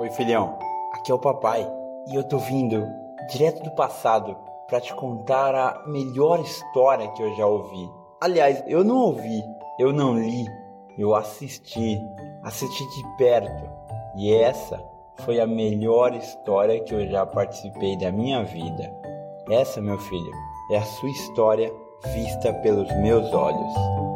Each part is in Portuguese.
Oi, filhão. Aqui é o papai e eu tô vindo direto do passado para te contar a melhor história que eu já ouvi. Aliás, eu não ouvi, eu não li, eu assisti, assisti de perto. E essa foi a melhor história que eu já participei da minha vida. Essa, meu filho, é a sua história vista pelos meus olhos.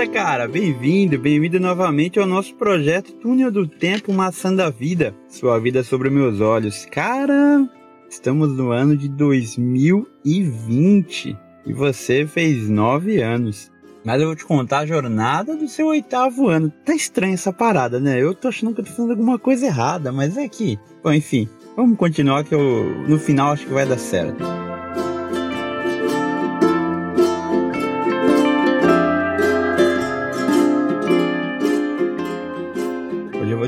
Beleza, cara? Bem-vindo, bem-vindo novamente ao nosso projeto Túnel do Tempo Maçã da Vida. Sua vida sobre meus olhos. Cara, estamos no ano de 2020 e você fez nove anos. Mas eu vou te contar a jornada do seu oitavo ano. Tá estranha essa parada, né? Eu tô achando que eu tô fazendo alguma coisa errada, mas é que. Bom, enfim, vamos continuar que eu no final acho que vai dar certo.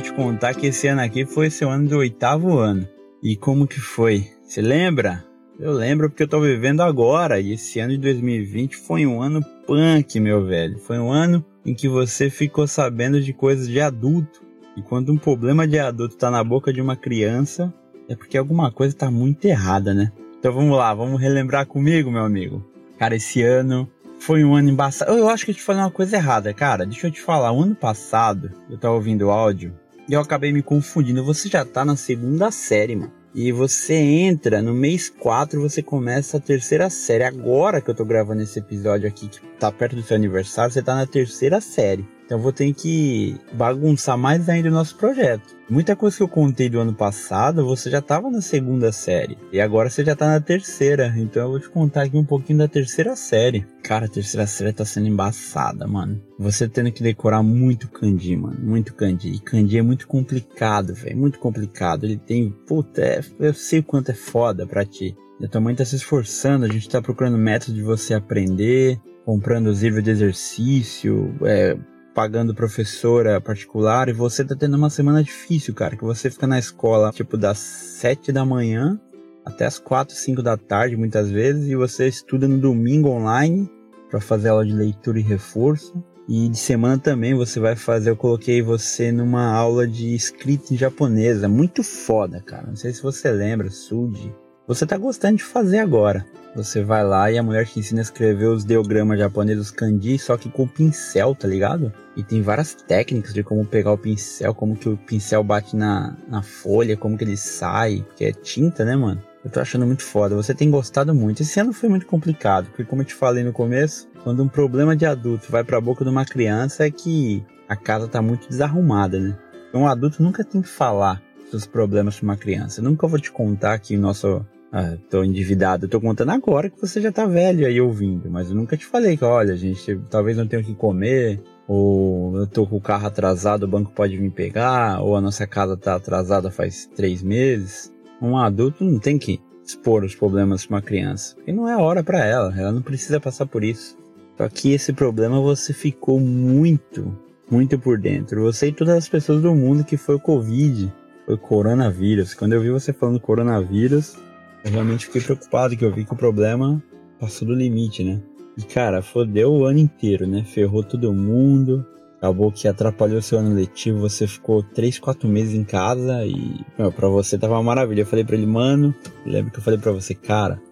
Te contar que esse ano aqui foi seu ano do oitavo ano. E como que foi? Você lembra? Eu lembro porque eu tô vivendo agora. E esse ano de 2020 foi um ano punk, meu velho. Foi um ano em que você ficou sabendo de coisas de adulto. E quando um problema de adulto tá na boca de uma criança, é porque alguma coisa tá muito errada, né? Então vamos lá, vamos relembrar comigo, meu amigo. Cara, esse ano foi um ano embaçado. Eu acho que eu te falei uma coisa errada, cara. Deixa eu te falar. O ano passado, eu tava ouvindo o áudio eu acabei me confundindo. Você já tá na segunda série, mano. E você entra no mês 4, você começa a terceira série. Agora que eu tô gravando esse episódio aqui, que tá perto do seu aniversário, você tá na terceira série. Então eu vou ter que bagunçar mais ainda o nosso projeto. Muita coisa que eu contei do ano passado, você já estava na segunda série. E agora você já está na terceira. Então eu vou te contar aqui um pouquinho da terceira série. Cara, a terceira série tá sendo embaçada, mano. Você tendo que decorar muito kanji, mano. Muito kanji. E kanji é muito complicado, velho. Muito complicado. Ele tem. Puta, é, eu sei o quanto é foda pra ti. A tua mãe tá se esforçando, a gente tá procurando métodos de você aprender, comprando os livros de exercício, é, pagando professora particular e você tá tendo uma semana difícil, cara, que você fica na escola, tipo, das 7 da manhã até as 4, 5 da tarde, muitas vezes, e você estuda no domingo online para fazer aula de leitura e reforço. E de semana também você vai fazer, eu coloquei você numa aula de escrita em japonesa, muito foda, cara. Não sei se você lembra, Suji. Você tá gostando de fazer agora. Você vai lá e a mulher te ensina a escrever os ideogramas japoneses, os kanji, só que com pincel, tá ligado? E tem várias técnicas de como pegar o pincel, como que o pincel bate na, na folha, como que ele sai, porque é tinta, né, mano? Eu tô achando muito foda. Você tem gostado muito. Esse ano foi muito complicado, porque como eu te falei no começo, quando um problema de adulto vai pra boca de uma criança é que a casa tá muito desarrumada, né? Um adulto nunca tem que falar dos problemas pra uma criança. Eu nunca vou te contar que o nosso ah, tô endividado. Eu tô contando agora que você já tá velho aí ouvindo, mas eu nunca te falei que, olha, gente, talvez não tenha o que comer, ou eu tô com o carro atrasado, o banco pode vir pegar, ou a nossa casa tá atrasada faz três meses. Um adulto não tem que expor os problemas para uma criança, porque não é hora para ela, ela não precisa passar por isso. Só que esse problema você ficou muito, muito por dentro. Você e todas as pessoas do mundo que foi o Covid, foi o coronavírus. Quando eu vi você falando coronavírus, eu realmente fiquei preocupado que eu vi que o problema passou do limite, né? E cara, fodeu o ano inteiro, né? Ferrou todo mundo. Acabou que atrapalhou seu ano letivo, você ficou 3, 4 meses em casa e meu, pra você tava uma maravilha. Eu falei pra ele, mano, lembro que eu falei pra você, cara,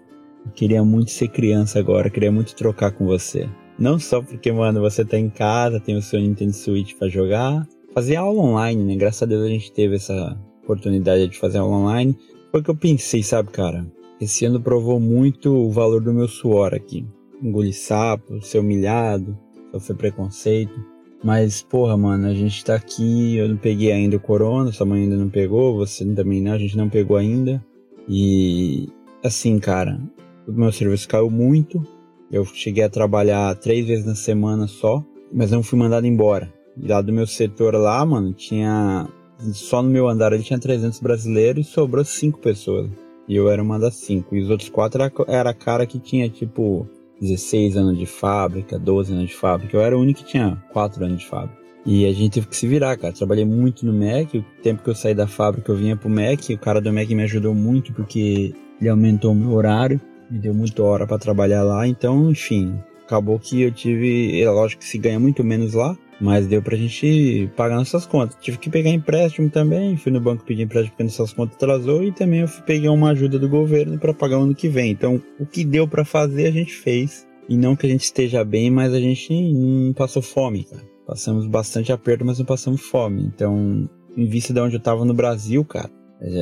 eu queria muito ser criança agora, queria muito trocar com você. Não só porque, mano, você tá em casa, tem o seu Nintendo Switch para jogar, fazer aula online, né? Graças a Deus a gente teve essa oportunidade de fazer aula online. Foi o que eu pensei, sabe, cara? Esse ano provou muito o valor do meu suor aqui. Engolir sapo, ser humilhado, sofrer preconceito. Mas, porra, mano, a gente tá aqui, eu não peguei ainda o corona, sua mãe ainda não pegou, você também não, a gente não pegou ainda. E, assim, cara, o meu serviço caiu muito. Eu cheguei a trabalhar três vezes na semana só, mas não fui mandado embora. E lá do meu setor lá, mano, tinha. Só no meu andar ele tinha 300 brasileiros e sobrou cinco pessoas. E eu era uma das cinco. E os outros quatro era, era cara que tinha, tipo, 16 anos de fábrica, 12 anos de fábrica. Eu era o único que tinha 4 anos de fábrica. E a gente teve que se virar, cara. Trabalhei muito no Mac. O tempo que eu saí da fábrica, eu vinha pro Mac. O cara do Mac me ajudou muito porque ele aumentou o meu horário, me deu muita hora para trabalhar lá. Então, enfim, acabou que eu tive. É lógico que se ganha muito menos lá, mas deu pra gente pagar nossas contas. Tive que pegar empréstimo também. Fui no banco pedir empréstimo porque nossas contas atrasou. E também eu peguei uma ajuda do governo para pagar o ano que vem. Então, o que deu para fazer, a gente fez. E não que a gente esteja bem, mas a gente não passou fome, cara. Passamos bastante aperto, mas não passamos fome. Então, em vista de onde eu tava no Brasil, cara,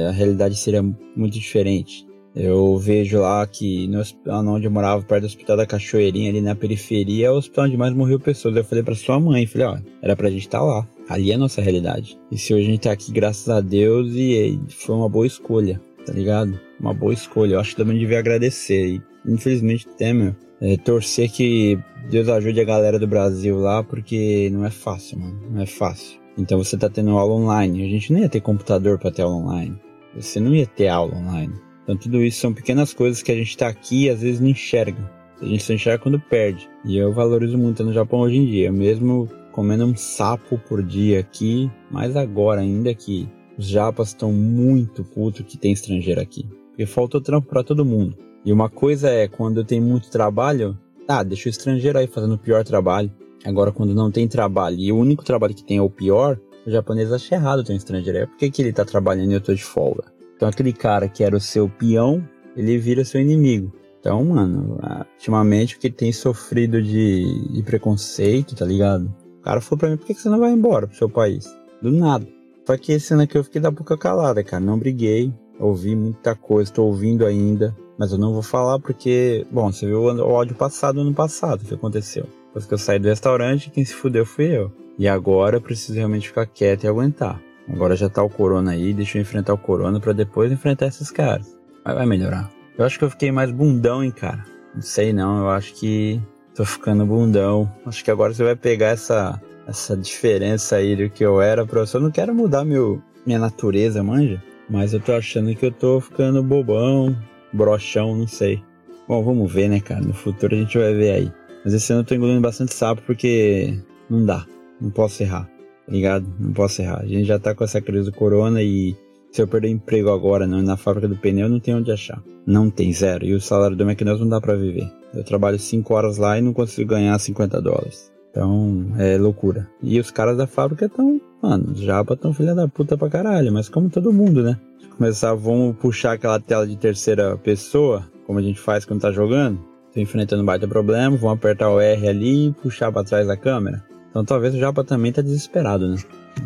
a realidade seria muito diferente. Eu vejo lá que no hospital onde eu morava, perto do Hospital da Cachoeirinha, ali na periferia, é o hospital onde mais morreu pessoas. Eu falei pra sua mãe, falei, ó, era pra gente estar tá lá. Ali é a nossa realidade. E se hoje a gente tá aqui, graças a Deus, e, e foi uma boa escolha, tá ligado? Uma boa escolha. Eu acho que também devia agradecer. E infelizmente tem, meu. É, torcer que Deus ajude a galera do Brasil lá, porque não é fácil, mano. Não é fácil. Então você tá tendo aula online. A gente não ia ter computador para ter aula online. Você não ia ter aula online. Então tudo isso são pequenas coisas que a gente tá aqui e às vezes não enxerga. A gente só enxerga quando perde. E eu valorizo muito no Japão hoje em dia. Mesmo comendo um sapo por dia aqui, mais agora ainda que os japas estão muito putos que tem estrangeiro aqui. Porque faltou trampo para todo mundo. E uma coisa é, quando tenho muito trabalho, tá, deixa o estrangeiro aí fazendo o pior trabalho. Agora, quando não tem trabalho e o único trabalho que tem é o pior, o japonês acha errado ter um estrangeiro. É por que ele tá trabalhando e eu tô de folga? Então, aquele cara que era o seu peão, ele vira seu inimigo. Então, mano, ultimamente o que tem sofrido de, de preconceito, tá ligado? O cara falou pra mim, por que você não vai embora pro seu país? Do nada. Só que esse ano aqui eu fiquei da boca calada, cara. Não briguei, ouvi muita coisa, tô ouvindo ainda. Mas eu não vou falar porque, bom, você viu o áudio passado, ano passado, o que aconteceu. Depois que eu saí do restaurante, quem se fudeu fui eu. E agora eu preciso realmente ficar quieto e aguentar. Agora já tá o corona aí, deixa eu enfrentar o corona para depois enfrentar esses caras. Mas vai melhorar. Eu acho que eu fiquei mais bundão, hein, cara. Não sei não, eu acho que tô ficando bundão. Acho que agora você vai pegar essa essa diferença aí do que eu era, professor. Eu não quero mudar meu, minha natureza, manja. Mas eu tô achando que eu tô ficando bobão, brochão, não sei. Bom, vamos ver, né, cara? No futuro a gente vai ver aí. Mas esse ano eu tô engolindo bastante sapo porque não dá. Não posso errar, ligado? Não posso errar. A gente já tá com essa crise do corona e se eu perder emprego agora não, na fábrica do pneu, não tem onde achar. Não tem, zero. E o salário do McDonald's não dá para viver. Eu trabalho 5 horas lá e não consigo ganhar 50 dólares. Então, é loucura. E os caras da fábrica estão, mano, os japa estão filha da puta pra caralho, mas como todo mundo, né? começar, vamos puxar aquela tela de terceira pessoa, como a gente faz quando tá jogando. Tô enfrentando um baita problema, vamos apertar o R ali e puxar para trás da câmera. Então talvez o Japa também tá desesperado, né?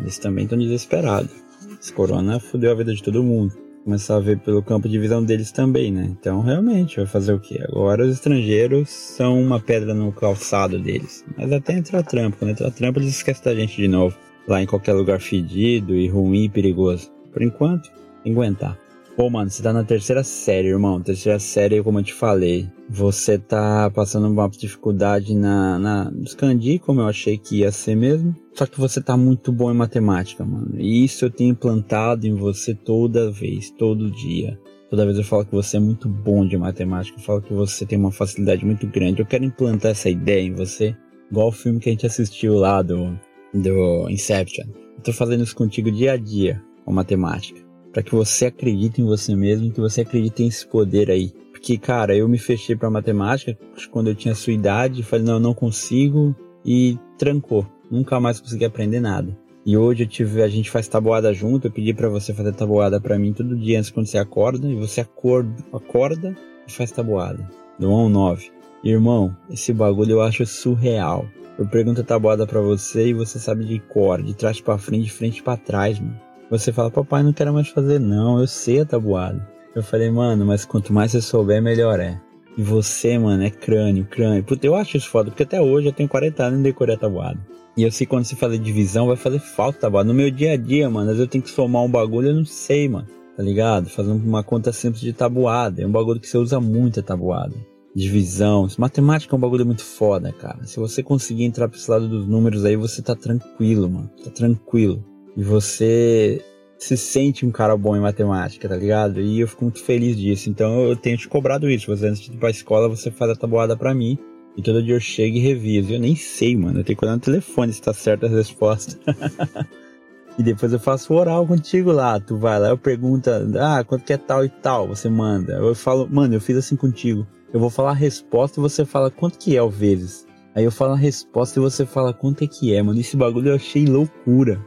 Eles também estão desesperados. Esse corona fudeu a vida de todo mundo. Começar a ver pelo campo de visão deles também, né? Então realmente vai fazer o que? Agora os estrangeiros são uma pedra no calçado deles. Mas até entrar trampo. Quando entrar trampo eles esquecem da gente de novo. Lá em qualquer lugar fedido e ruim e perigoso. Por enquanto, aguentar. Pô, mano, você tá na terceira série, irmão. Terceira série, como eu te falei. Você tá passando uma dificuldade na, na nos Candi, como eu achei que ia ser mesmo. Só que você tá muito bom em matemática, mano. E isso eu tenho implantado em você toda vez, todo dia. Toda vez eu falo que você é muito bom de matemática. Eu falo que você tem uma facilidade muito grande. Eu quero implantar essa ideia em você. Igual o filme que a gente assistiu lá do, do Inception. Eu tô fazendo isso contigo dia a dia, com matemática para que você acredite em você mesmo, que você acredite em esse poder aí. Porque, cara, eu me fechei para matemática quando eu tinha sua idade, falei, não, eu não consigo, e trancou. Nunca mais consegui aprender nada. E hoje eu tive, a gente faz tabuada junto, eu pedi para você fazer tabuada para mim todo dia antes quando você acorda, e você acorda, acorda e faz tabuada. Do 1 ao 9. Irmão, esse bagulho eu acho surreal. Eu pergunto a tabuada para você e você sabe de cor, de trás para frente, de frente para trás, mano. Você fala, papai, não quero mais fazer não, eu sei a tabuada. Eu falei, mano, mas quanto mais você souber, melhor é. E você, mano, é crânio, crânio. Puta, eu acho isso foda, porque até hoje eu tenho 40 anos e decorei a tabuada. E eu sei quando você fazer divisão, vai fazer falta tabuada. No meu dia a dia, mano, às vezes eu tenho que somar um bagulho, eu não sei, mano. Tá ligado? Fazendo uma conta simples de tabuada. É um bagulho que você usa muito a tabuada. Divisão. Matemática é um bagulho muito foda, cara. Se você conseguir entrar pra esse lado dos números aí, você tá tranquilo, mano. Tá tranquilo. E você se sente um cara bom em matemática, tá ligado? E eu fico muito feliz disso. Então eu tenho te cobrado isso. Você antes de ir pra escola, você faz a tabuada para mim. E todo dia eu chego e reviso. Eu nem sei, mano. Eu tenho que olhar no telefone se tá certa a resposta. e depois eu faço oral contigo lá. Tu vai lá, eu pergunto, ah, quanto que é tal e tal? Você manda. Eu falo, mano, eu fiz assim contigo. Eu vou falar a resposta e você fala quanto que é o vezes. Aí eu falo a resposta e você fala quanto é que é, mano. Esse bagulho eu achei loucura.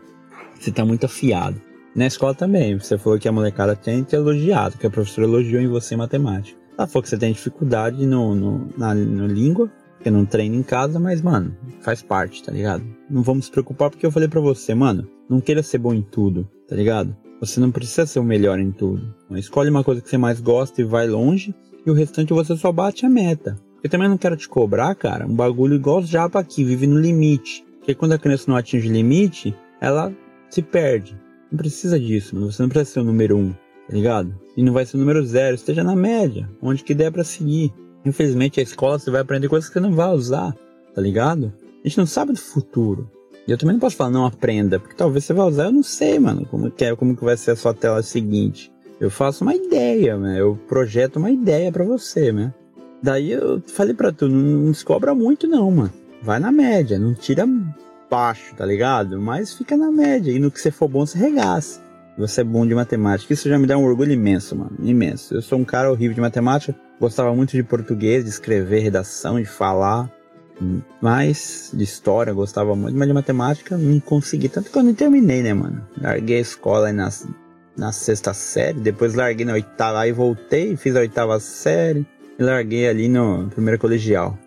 Você tá muito afiado. Na escola também, você falou que a molecada tem te elogiado, que a professora elogiou em você em matemática. Ela falou que você tem dificuldade no, no, na no língua, que não treina em casa, mas, mano, faz parte, tá ligado? Não vamos se preocupar porque eu falei para você, mano, não queira ser bom em tudo, tá ligado? Você não precisa ser o melhor em tudo. Escolhe uma coisa que você mais gosta e vai longe, e o restante você só bate a meta. Eu também não quero te cobrar, cara, um bagulho igual os japa aqui, vive no limite. Porque quando a criança não atinge o limite, ela se perde. Não precisa disso. Você não precisa ser o número um, tá ligado? E não vai ser o número zero, esteja na média, onde que der para seguir. Infelizmente, a escola você vai aprender coisas que você não vai usar, tá ligado? A gente não sabe do futuro. E eu também não posso falar não aprenda, porque talvez você vai usar, eu não sei, mano, como que é, como que vai ser a sua tela seguinte. Eu faço uma ideia, né? Eu projeto uma ideia para você, né? Daí eu falei para tu, não, não muito não, mano. Vai na média, não tira baixo, tá ligado? Mas fica na média. E no que você for bom, você regaça. Você é bom de matemática. Isso já me dá um orgulho imenso, mano. Imenso. Eu sou um cara horrível de matemática. Gostava muito de português, de escrever, redação, de falar. Mas de história, gostava muito. Mas de matemática, não consegui. Tanto que eu não terminei, né, mano? Larguei a escola na, na sexta série. Depois larguei na oitava. e voltei, fiz a oitava série. E larguei ali no primeiro colegial.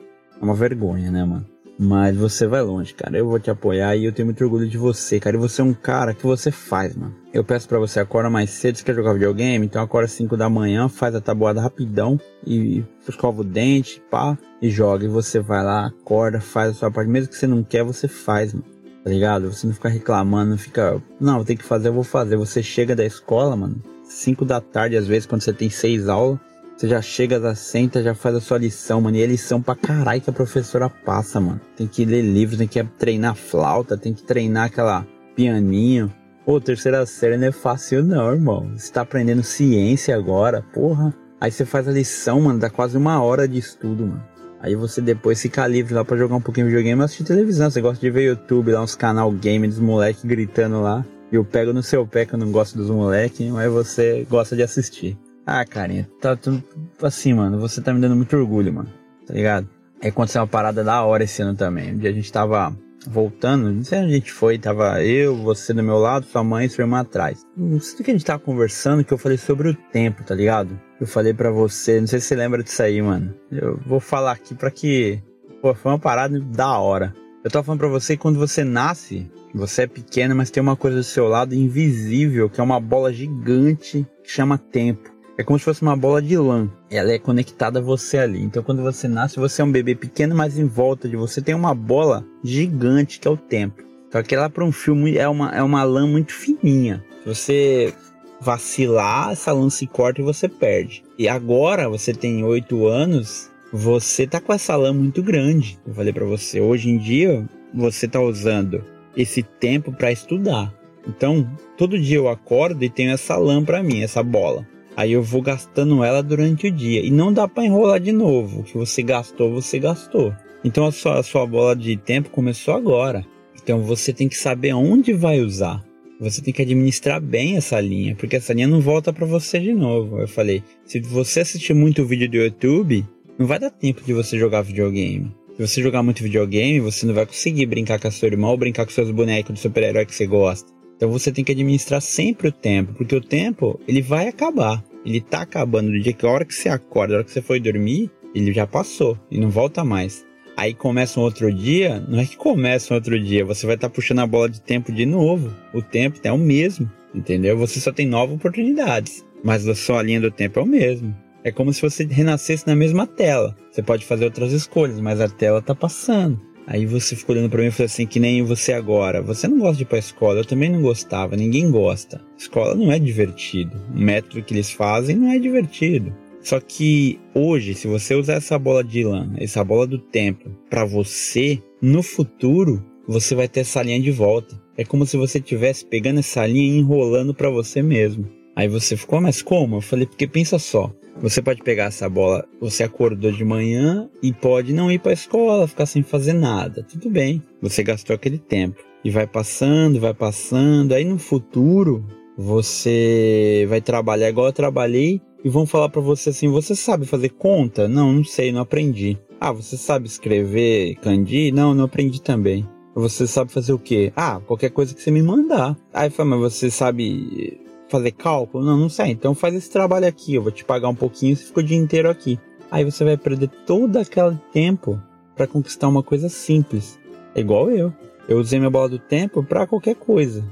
É uma vergonha, né, mano? Mas você vai longe, cara. Eu vou te apoiar e eu tenho muito orgulho de você, cara. E você é um cara que você faz, mano. Eu peço para você, acorda mais cedo, você quer jogar videogame? Então acorda às 5 da manhã, faz a tabuada rapidão e escova o dente, pá, e joga. E você vai lá, acorda, faz a sua parte. Mesmo que você não quer, você faz, mano. Tá ligado? Você não fica reclamando, não fica. Não, tenho que fazer, eu vou fazer. Você chega da escola, mano, 5 da tarde, às vezes, quando você tem seis aulas. Você já chega, já senta, já faz a sua lição, mano. E é lição pra caralho que a professora passa, mano. Tem que ler livros, tem que treinar flauta, tem que treinar aquela pianinho. Pô, terceira série não é fácil não, irmão. Você tá aprendendo ciência agora, porra. Aí você faz a lição, mano, dá quase uma hora de estudo, mano. Aí você depois fica livre lá pra jogar um pouquinho de videogame e assistir televisão. Você gosta de ver YouTube lá, uns canal game dos moleques gritando lá. E eu pego no seu pé que eu não gosto dos moleques, mas você gosta de assistir. Ah, carinha, tá tudo assim, mano. Você tá me dando muito orgulho, mano. Tá ligado? Aí aconteceu uma parada da hora esse ano também. Um dia a gente tava voltando, não sei onde a gente foi, tava eu, você do meu lado, sua mãe e sua irmã atrás. Não sei o que a gente tava conversando, que eu falei sobre o tempo, tá ligado? Eu falei para você, não sei se você lembra disso aí, mano. Eu vou falar aqui pra que. Pô, foi uma parada da hora. Eu tava falando pra você que quando você nasce, você é pequeno, mas tem uma coisa do seu lado invisível, que é uma bola gigante que chama tempo. É como se fosse uma bola de lã. Ela é conectada a você ali. Então, quando você nasce, você é um bebê pequeno, mas em volta de você tem uma bola gigante que é o tempo. Só que ela para um filme é uma, é uma lã muito fininha. Se você vacilar, essa lã se corta e você perde. E agora você tem 8 anos, você tá com essa lã muito grande. Eu falei para você, hoje em dia você tá usando esse tempo para estudar. Então, todo dia eu acordo e tenho essa lã para mim, essa bola. Aí eu vou gastando ela durante o dia. E não dá para enrolar de novo. O que você gastou, você gastou. Então a sua, a sua bola de tempo começou agora. Então você tem que saber onde vai usar. Você tem que administrar bem essa linha, porque essa linha não volta para você de novo. Eu falei, se você assistir muito vídeo do YouTube, não vai dar tempo de você jogar videogame. Se você jogar muito videogame, você não vai conseguir brincar com a sua irmã ou brincar com seus bonecos do super-herói que você gosta. Então você tem que administrar sempre o tempo, porque o tempo ele vai acabar. Ele tá acabando do dia que a hora que você acorda, a hora que você foi dormir, ele já passou e não volta mais. Aí começa um outro dia, não é que começa um outro dia, você vai estar tá puxando a bola de tempo de novo. O tempo é o mesmo, entendeu? Você só tem novas oportunidades, mas a sua linha do tempo é o mesmo. É como se você renascesse na mesma tela. Você pode fazer outras escolhas, mas a tela tá passando. Aí você ficou olhando para mim e falou assim, que nem você agora. Você não gosta de ir pra escola, eu também não gostava, ninguém gosta. Escola não é divertido. O método que eles fazem não é divertido. Só que hoje, se você usar essa bola de lã, essa bola do tempo, para você, no futuro, você vai ter essa linha de volta. É como se você estivesse pegando essa linha e enrolando para você mesmo. Aí você ficou, mas como? Eu falei, porque pensa só. Você pode pegar essa bola, você acordou de manhã e pode não ir para a escola, ficar sem fazer nada. Tudo bem, você gastou aquele tempo. E vai passando, vai passando. Aí no futuro, você vai trabalhar igual eu trabalhei e vão falar para você assim: você sabe fazer conta? Não, não sei, não aprendi. Ah, você sabe escrever kanji? Não, não aprendi também. Você sabe fazer o quê? Ah, qualquer coisa que você me mandar. Aí fala, mas você sabe fazer cálculo? Não, não sei. Então faz esse trabalho aqui, eu vou te pagar um pouquinho, você fica o dia inteiro aqui. Aí você vai perder todo aquele tempo para conquistar uma coisa simples. É igual eu. Eu usei minha bola do tempo para qualquer coisa.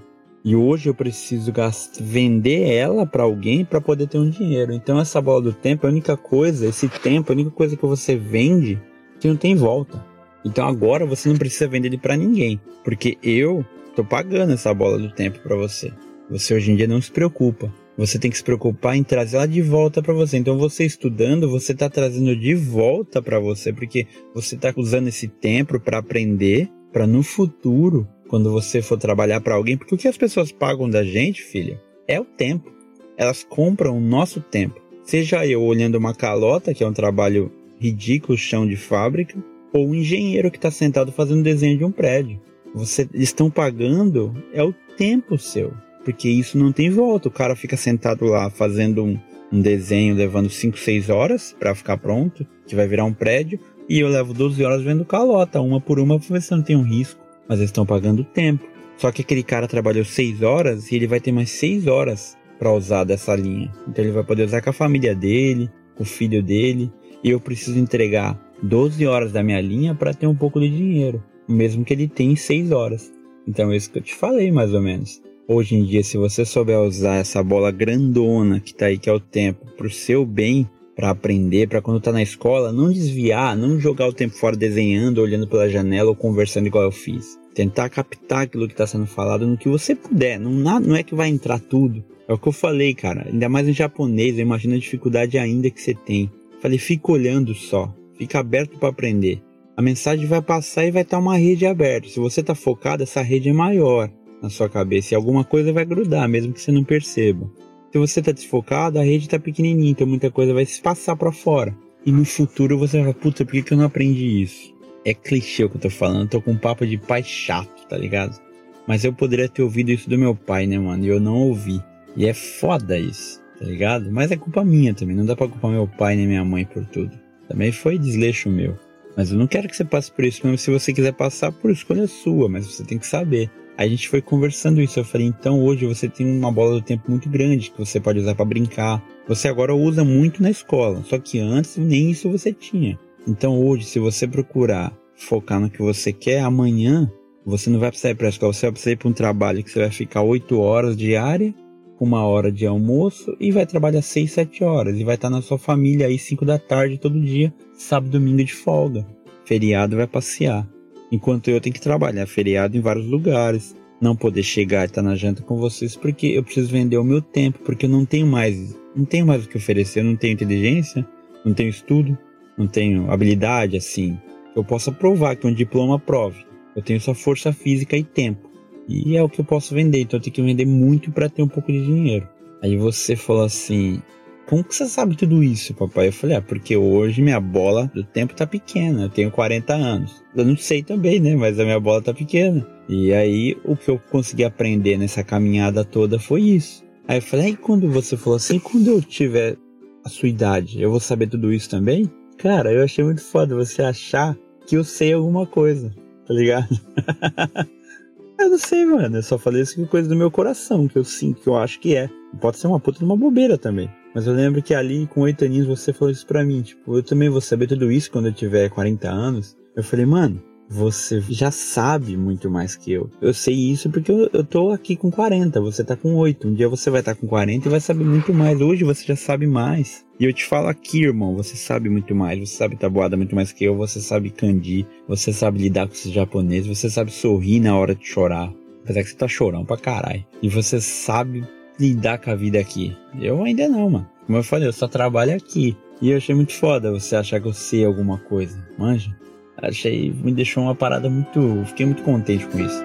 E hoje eu preciso vender ela para alguém para poder ter um dinheiro. Então essa bola do tempo é a única coisa, esse tempo é a única coisa que você vende que não tem volta. Então agora você não precisa vender ele para ninguém, porque eu tô pagando essa bola do tempo para você. Você hoje em dia não se preocupa. Você tem que se preocupar em trazer ela de volta para você. Então você estudando, você está trazendo de volta para você, porque você está usando esse tempo para aprender, para no futuro quando você for trabalhar para alguém, porque o que as pessoas pagam da gente, filha, é o tempo. Elas compram o nosso tempo. Seja eu olhando uma calota, que é um trabalho ridículo, chão de fábrica, ou um engenheiro que está sentado fazendo desenho de um prédio. Você estão pagando é o tempo seu, porque isso não tem volta. O cara fica sentado lá fazendo um, um desenho, levando 5, 6 horas para ficar pronto, que vai virar um prédio, e eu levo 12 horas vendo calota, uma por uma, para ver se não tem um risco mas eles estão pagando tempo. Só que aquele cara trabalhou 6 horas e ele vai ter mais 6 horas para usar dessa linha. Então ele vai poder usar com a família dele, com o filho dele, e eu preciso entregar 12 horas da minha linha para ter um pouco de dinheiro, mesmo que ele tenha 6 horas. Então é isso que eu te falei mais ou menos. Hoje em dia, se você souber usar essa bola grandona que tá aí, que é o tempo, pro seu bem, para aprender, para quando tá na escola, não desviar, não jogar o tempo fora desenhando, olhando pela janela ou conversando igual eu fiz. Tentar captar aquilo que está sendo falado no que você puder. Não, não é que vai entrar tudo. É o que eu falei, cara. Ainda mais em japonês, eu imagino a dificuldade ainda que você tem. Falei, fica olhando só. Fica aberto para aprender. A mensagem vai passar e vai estar tá uma rede aberta. Se você está focado, essa rede é maior na sua cabeça e alguma coisa vai grudar, mesmo que você não perceba. Se você está desfocado, a rede está pequenininha, então muita coisa vai se passar para fora. E no futuro você vai, puta, por que, que eu não aprendi isso? É clichê o que eu tô falando, tô com um papo de pai chato, tá ligado? Mas eu poderia ter ouvido isso do meu pai, né, mano? E eu não ouvi. E é foda isso, tá ligado? Mas é culpa minha também, não dá pra culpar meu pai nem minha mãe por tudo. Também foi desleixo meu. Mas eu não quero que você passe por isso, mesmo se você quiser passar por escolha sua, mas você tem que saber. A gente foi conversando isso. Eu falei, então hoje você tem uma bola do tempo muito grande que você pode usar para brincar. Você agora usa muito na escola, só que antes nem isso você tinha. Então hoje, se você procurar focar no que você quer, amanhã você não vai precisar ir para a escola, você vai precisar ir para um trabalho que você vai ficar 8 horas diária, com uma hora de almoço e vai trabalhar 6, 7 horas e vai estar na sua família aí 5 da tarde todo dia, sábado, domingo de folga. Feriado vai passear. Enquanto eu tenho que trabalhar feriado em vários lugares, não poder chegar e estar na janta com vocês porque eu preciso vender o meu tempo, porque eu não tenho mais, não tenho mais o que oferecer, eu não tenho inteligência, não tenho estudo, não tenho habilidade assim. Eu posso provar que um diploma prove. Eu tenho só força física e tempo. E é o que eu posso vender, então eu tenho que vender muito para ter um pouco de dinheiro. Aí você falou assim: como que você sabe tudo isso, papai? Eu falei, ah, porque hoje minha bola do tempo tá pequena, eu tenho 40 anos. Eu não sei também, né? Mas a minha bola tá pequena. E aí, o que eu consegui aprender nessa caminhada toda foi isso. Aí eu falei, aí quando você falou assim, quando eu tiver a sua idade, eu vou saber tudo isso também? Cara, eu achei muito foda você achar que eu sei alguma coisa, tá ligado? eu não sei, mano. Eu só falei isso com coisa do meu coração, que eu sinto, que eu acho que é. Pode ser uma puta de uma bobeira também. Mas eu lembro que ali, com oito aninhos, você falou isso pra mim. Tipo, eu também vou saber tudo isso quando eu tiver 40 anos. Eu falei, mano, você já sabe muito mais que eu. Eu sei isso porque eu, eu tô aqui com 40, você tá com 8. Um dia você vai estar tá com 40 e vai saber muito mais. Hoje você já sabe mais. E eu te falo aqui, irmão, você sabe muito mais. Você sabe tabuada muito mais que eu. Você sabe kanji. Você sabe lidar com esses japoneses. Você sabe sorrir na hora de chorar. Apesar que você tá chorando pra caralho. E você sabe lidar com a vida aqui. Eu ainda não, mano. Como eu falei, eu só trabalho aqui. E eu achei muito foda você achar que eu sei alguma coisa, manja? Achei, me deixou uma parada muito. Fiquei muito contente com isso.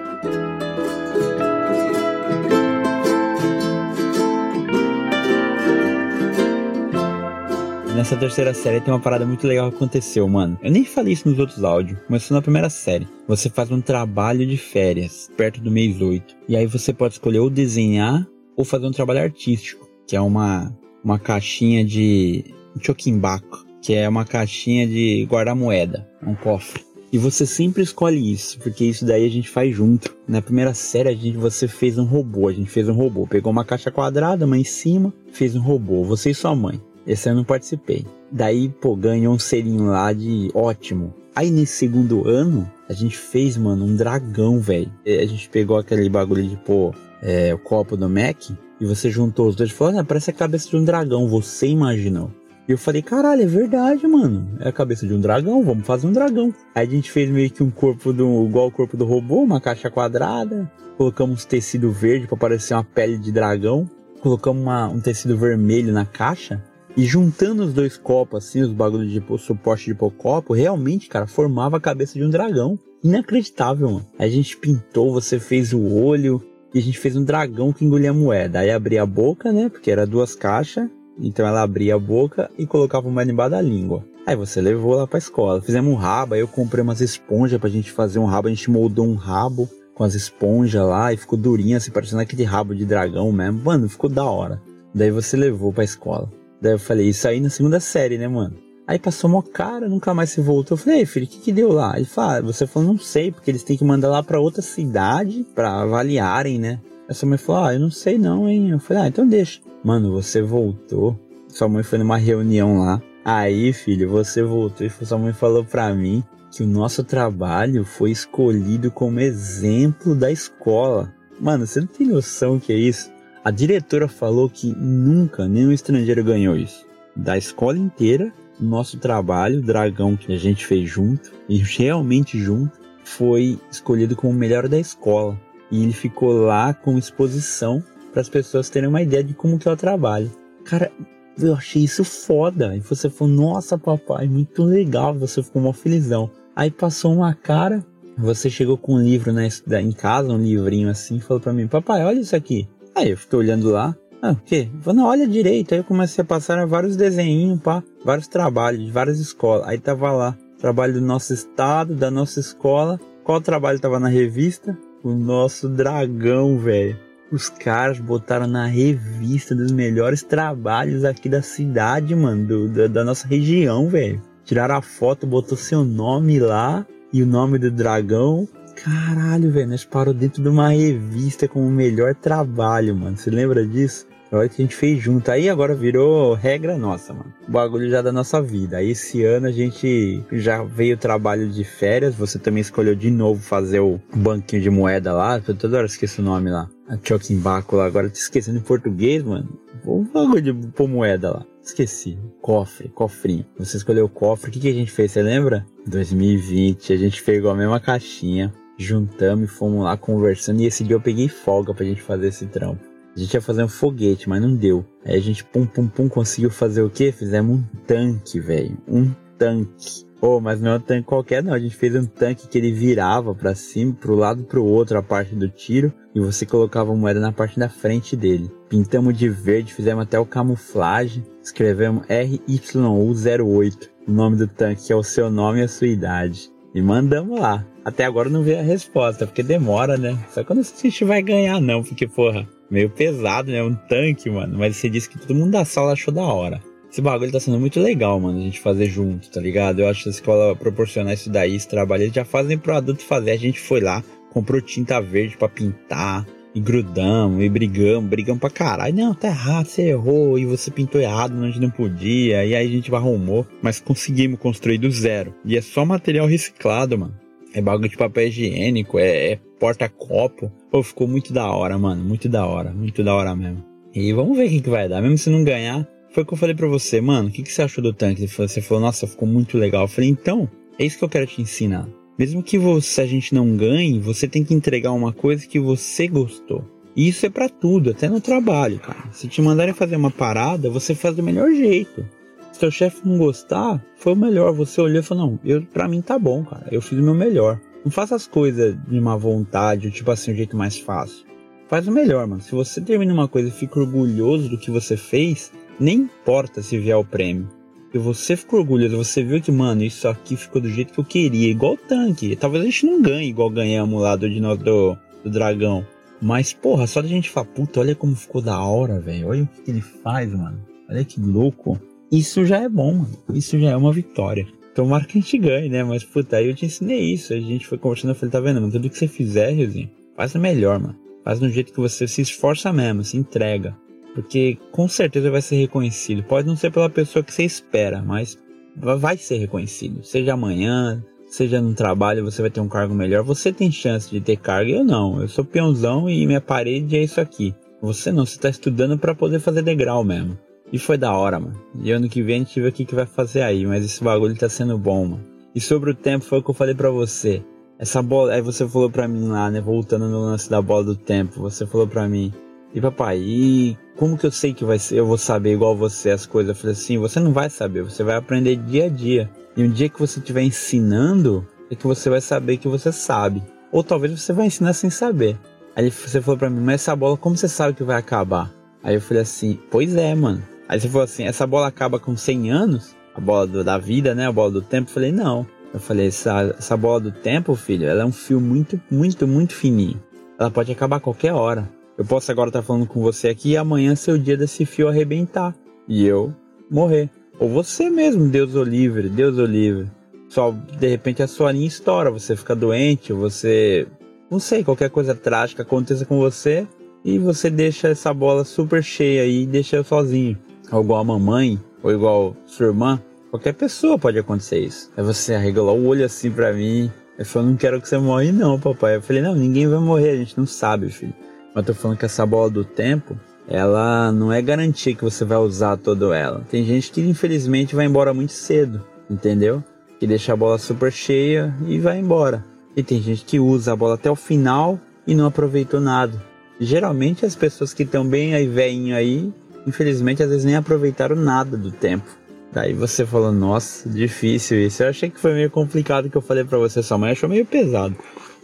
Nessa terceira série tem uma parada muito legal que aconteceu, mano. Eu nem falei isso nos outros áudios, mas na primeira série. Você faz um trabalho de férias, perto do mês 8. E aí você pode escolher ou desenhar ou fazer um trabalho artístico, que é uma, uma caixinha de choquimbaco, que é uma caixinha de guardar moeda, um cofre. E você sempre escolhe isso, porque isso daí a gente faz junto. Na primeira série a gente você fez um robô, a gente fez um robô, pegou uma caixa quadrada, uma em cima, fez um robô, você e sua mãe. Esse eu não participei. Daí, pô, ganhou um selinho lá de ótimo. Aí nesse segundo ano, a gente fez, mano, um dragão, velho. A gente pegou aquele bagulho de, pô, é, o copo do Mac e você juntou os dois e falou, ah, parece a cabeça de um dragão, você imaginou. E eu falei, caralho, é verdade, mano. É a cabeça de um dragão, vamos fazer um dragão. Aí a gente fez meio que um corpo do. igual o corpo do robô, uma caixa quadrada. Colocamos tecido verde para parecer uma pele de dragão. Colocamos uma, um tecido vermelho na caixa. E juntando os dois copos, assim, os bagulhos de suporte de copo, realmente, cara, formava a cabeça de um dragão. Inacreditável, mano. A gente pintou, você fez o olho, e a gente fez um dragão que engolia moeda. Aí abria a boca, né? Porque era duas caixas. Então ela abria a boca e colocava uma embaixo da língua. Aí você levou lá pra escola. Fizemos um rabo, aí eu comprei umas esponjas pra gente fazer um rabo. A gente moldou um rabo com as esponjas lá e ficou durinho, assim, parecendo aquele rabo de dragão mesmo. Mano, ficou da hora. Daí você levou pra escola. Daí eu falei, isso aí na segunda série, né, mano? Aí passou uma cara, nunca mais se voltou. Eu falei, Ei, filho, o que que deu lá? Ele falou, ah, você falou, não sei, porque eles têm que mandar lá pra outra cidade pra avaliarem, né? Aí sua mãe falou, ah, eu não sei não, hein? Eu falei, ah, então deixa. Mano, você voltou. Sua mãe foi numa reunião lá. Aí, filho, você voltou e sua mãe falou pra mim que o nosso trabalho foi escolhido como exemplo da escola. Mano, você não tem noção que é isso? A diretora falou que nunca nenhum estrangeiro ganhou isso. Da escola inteira, nosso trabalho, o dragão que a gente fez junto, e realmente junto, foi escolhido como o melhor da escola. E ele ficou lá com exposição para as pessoas terem uma ideia de como que é o trabalho. Cara, eu achei isso foda. E você falou, nossa papai, muito legal. Você ficou uma felizão. Aí passou uma cara, você chegou com um livro né, em casa, um livrinho assim, e falou para mim, papai, olha isso aqui. Aí eu fiquei olhando lá. Ah, o quê? Falei, não, olha direito. Aí eu comecei a passar vários desenhinhos, pá, vários trabalhos de várias escolas. Aí tava lá, trabalho do nosso estado, da nossa escola. Qual trabalho tava na revista? O nosso dragão, velho. Os caras botaram na revista dos melhores trabalhos aqui da cidade, mano, do, da, da nossa região, velho. Tiraram a foto, botou seu nome lá e o nome do dragão Caralho, velho, nós parou dentro de uma revista com o melhor trabalho, mano. Você lembra disso? Olha que a gente fez junto. Aí agora virou regra nossa, mano. O bagulho já da nossa vida. Aí esse ano a gente já veio trabalho de férias. Você também escolheu de novo fazer o banquinho de moeda lá. Eu toda hora esqueço o nome lá. A Choquimbaco lá. Agora tô esquecendo em português, mano. O bagulho de pôr moeda lá. Esqueci. Cofre, cofrinho. Você escolheu o cofre. O que, que a gente fez? Você lembra? 2020, a gente pegou a mesma caixinha juntamos e fomos lá conversando. E esse dia eu peguei folga pra gente fazer esse trampo. A gente ia fazer um foguete, mas não deu. Aí a gente, pum, pum, pum, conseguiu fazer o quê? Fizemos um tanque, velho. Um tanque. Oh, mas não é um tanque qualquer, não. A gente fez um tanque que ele virava para cima, pro lado pro outro, a parte do tiro, e você colocava a moeda na parte da frente dele. Pintamos de verde, fizemos até o camuflagem, escrevemos RYU08, o nome do tanque, que é o seu nome e a sua idade. E mandamos lá. Até agora não veio a resposta, porque demora, né? Só quando a gente vai ganhar, não, porque, porra, meio pesado, né? Um tanque, mano. Mas você disse que todo mundo da sala achou da hora. Esse bagulho tá sendo muito legal, mano, a gente fazer junto, tá ligado? Eu acho que a escola proporcionar isso daí, esse trabalho, eles já fazem pro adulto fazer. A gente foi lá, comprou tinta verde para pintar, e grudamos, e brigamos, brigamos pra caralho. Não, tá errado, você errou, e você pintou errado onde não podia, e aí a gente arrumou, mas conseguimos construir do zero. E é só material reciclado, mano. É bagulho de papel higiênico, é, é porta-copo. Pô, ficou muito da hora, mano. Muito da hora, muito da hora mesmo. E vamos ver o que, vai dar. Mesmo se não ganhar, foi o que eu falei pra você, mano. O que, que você achou do tanque? Você falou, nossa, ficou muito legal. Eu falei, então, é isso que eu quero te ensinar. Mesmo que você, a gente não ganhe, você tem que entregar uma coisa que você gostou. E isso é para tudo, até no trabalho, cara. Se te mandarem fazer uma parada, você faz do melhor jeito. Se seu chefe não gostar, foi o melhor. Você olhou e falou: Não, eu, pra mim tá bom, cara. Eu fiz o meu melhor. Não faça as coisas de má vontade, tipo assim, o um jeito mais fácil. Faz o melhor, mano. Se você termina uma coisa e fica orgulhoso do que você fez, nem importa se vier o prêmio. E você ficou orgulhoso, você viu que, mano, isso aqui ficou do jeito que eu queria, igual o tanque. Talvez a gente não ganhe igual ganhamos lá do, do, do dragão. Mas, porra, só da gente falar, puta, olha como ficou da hora, velho. Olha o que ele faz, mano. Olha que louco. Isso já é bom, mano. Isso já é uma vitória. Tomara que a gente ganhe, né? Mas, puta, aí eu te ensinei isso. A gente foi conversando, eu falei, tá vendo, mano? Tudo que você fizer, Riozinho, faz melhor, mano. Faz do jeito que você se esforça mesmo, se entrega. Porque com certeza vai ser reconhecido. Pode não ser pela pessoa que você espera, mas vai ser reconhecido. Seja amanhã, seja no trabalho você vai ter um cargo melhor, você tem chance de ter cargo, eu não. Eu sou peãozão e minha parede é isso aqui. Você não, você tá estudando para poder fazer degrau mesmo. E foi da hora, mano. E ano que vem a gente vê o que, que vai fazer aí, mas esse bagulho tá sendo bom, mano. E sobre o tempo, foi o que eu falei para você. Essa bola, aí você falou pra mim lá, né, voltando no lance da bola do tempo, você falou pra mim, e papai, e como que eu sei que vai ser, eu vou saber igual você as coisas? Eu falei assim, você não vai saber, você vai aprender dia a dia. E um dia que você estiver ensinando, é que você vai saber que você sabe. Ou talvez você vai ensinar sem saber. Aí você falou pra mim, mas essa bola, como você sabe que vai acabar? Aí eu falei assim, pois é, mano. Aí você falou assim, essa bola acaba com 100 anos? A bola do, da vida, né? A bola do tempo? Eu falei, não. Eu falei, essa, essa bola do tempo, filho, ela é um fio muito, muito, muito fininho. Ela pode acabar a qualquer hora. Eu posso agora estar falando com você aqui e amanhã ser o dia desse fio arrebentar. E eu morrer. Ou você mesmo, Deus o livre, Deus o livre. Só de repente a sua linha estoura, você fica doente, você. Não sei, qualquer coisa trágica aconteça com você e você deixa essa bola super cheia aí e deixa eu sozinho. Ou igual a mamãe, ou igual sua irmã. Qualquer pessoa pode acontecer isso. Aí você arregala o olho assim pra mim. Eu falei, não quero que você morra não, papai. Eu falei, não, ninguém vai morrer, a gente não sabe, filho. Mas tô falando que essa bola do tempo, ela não é garantia que você vai usar toda ela. Tem gente que infelizmente vai embora muito cedo, entendeu? Que deixa a bola super cheia e vai embora. E tem gente que usa a bola até o final e não aproveitou nada. geralmente as pessoas que estão bem aí veinho aí, infelizmente às vezes nem aproveitaram nada do tempo. Daí você falou, nossa, difícil isso. Eu achei que foi meio complicado que eu falei para você, sua mãe achou meio pesado.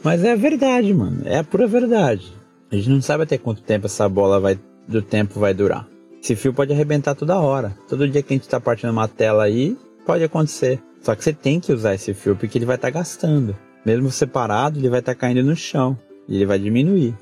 Mas é a verdade, mano. É a pura verdade. A gente não sabe até quanto tempo essa bola vai do tempo vai durar. Esse fio pode arrebentar toda hora. Todo dia que a gente tá partindo uma tela aí, pode acontecer. Só que você tem que usar esse fio porque ele vai estar tá gastando. Mesmo separado, ele vai estar tá caindo no chão e ele vai diminuir.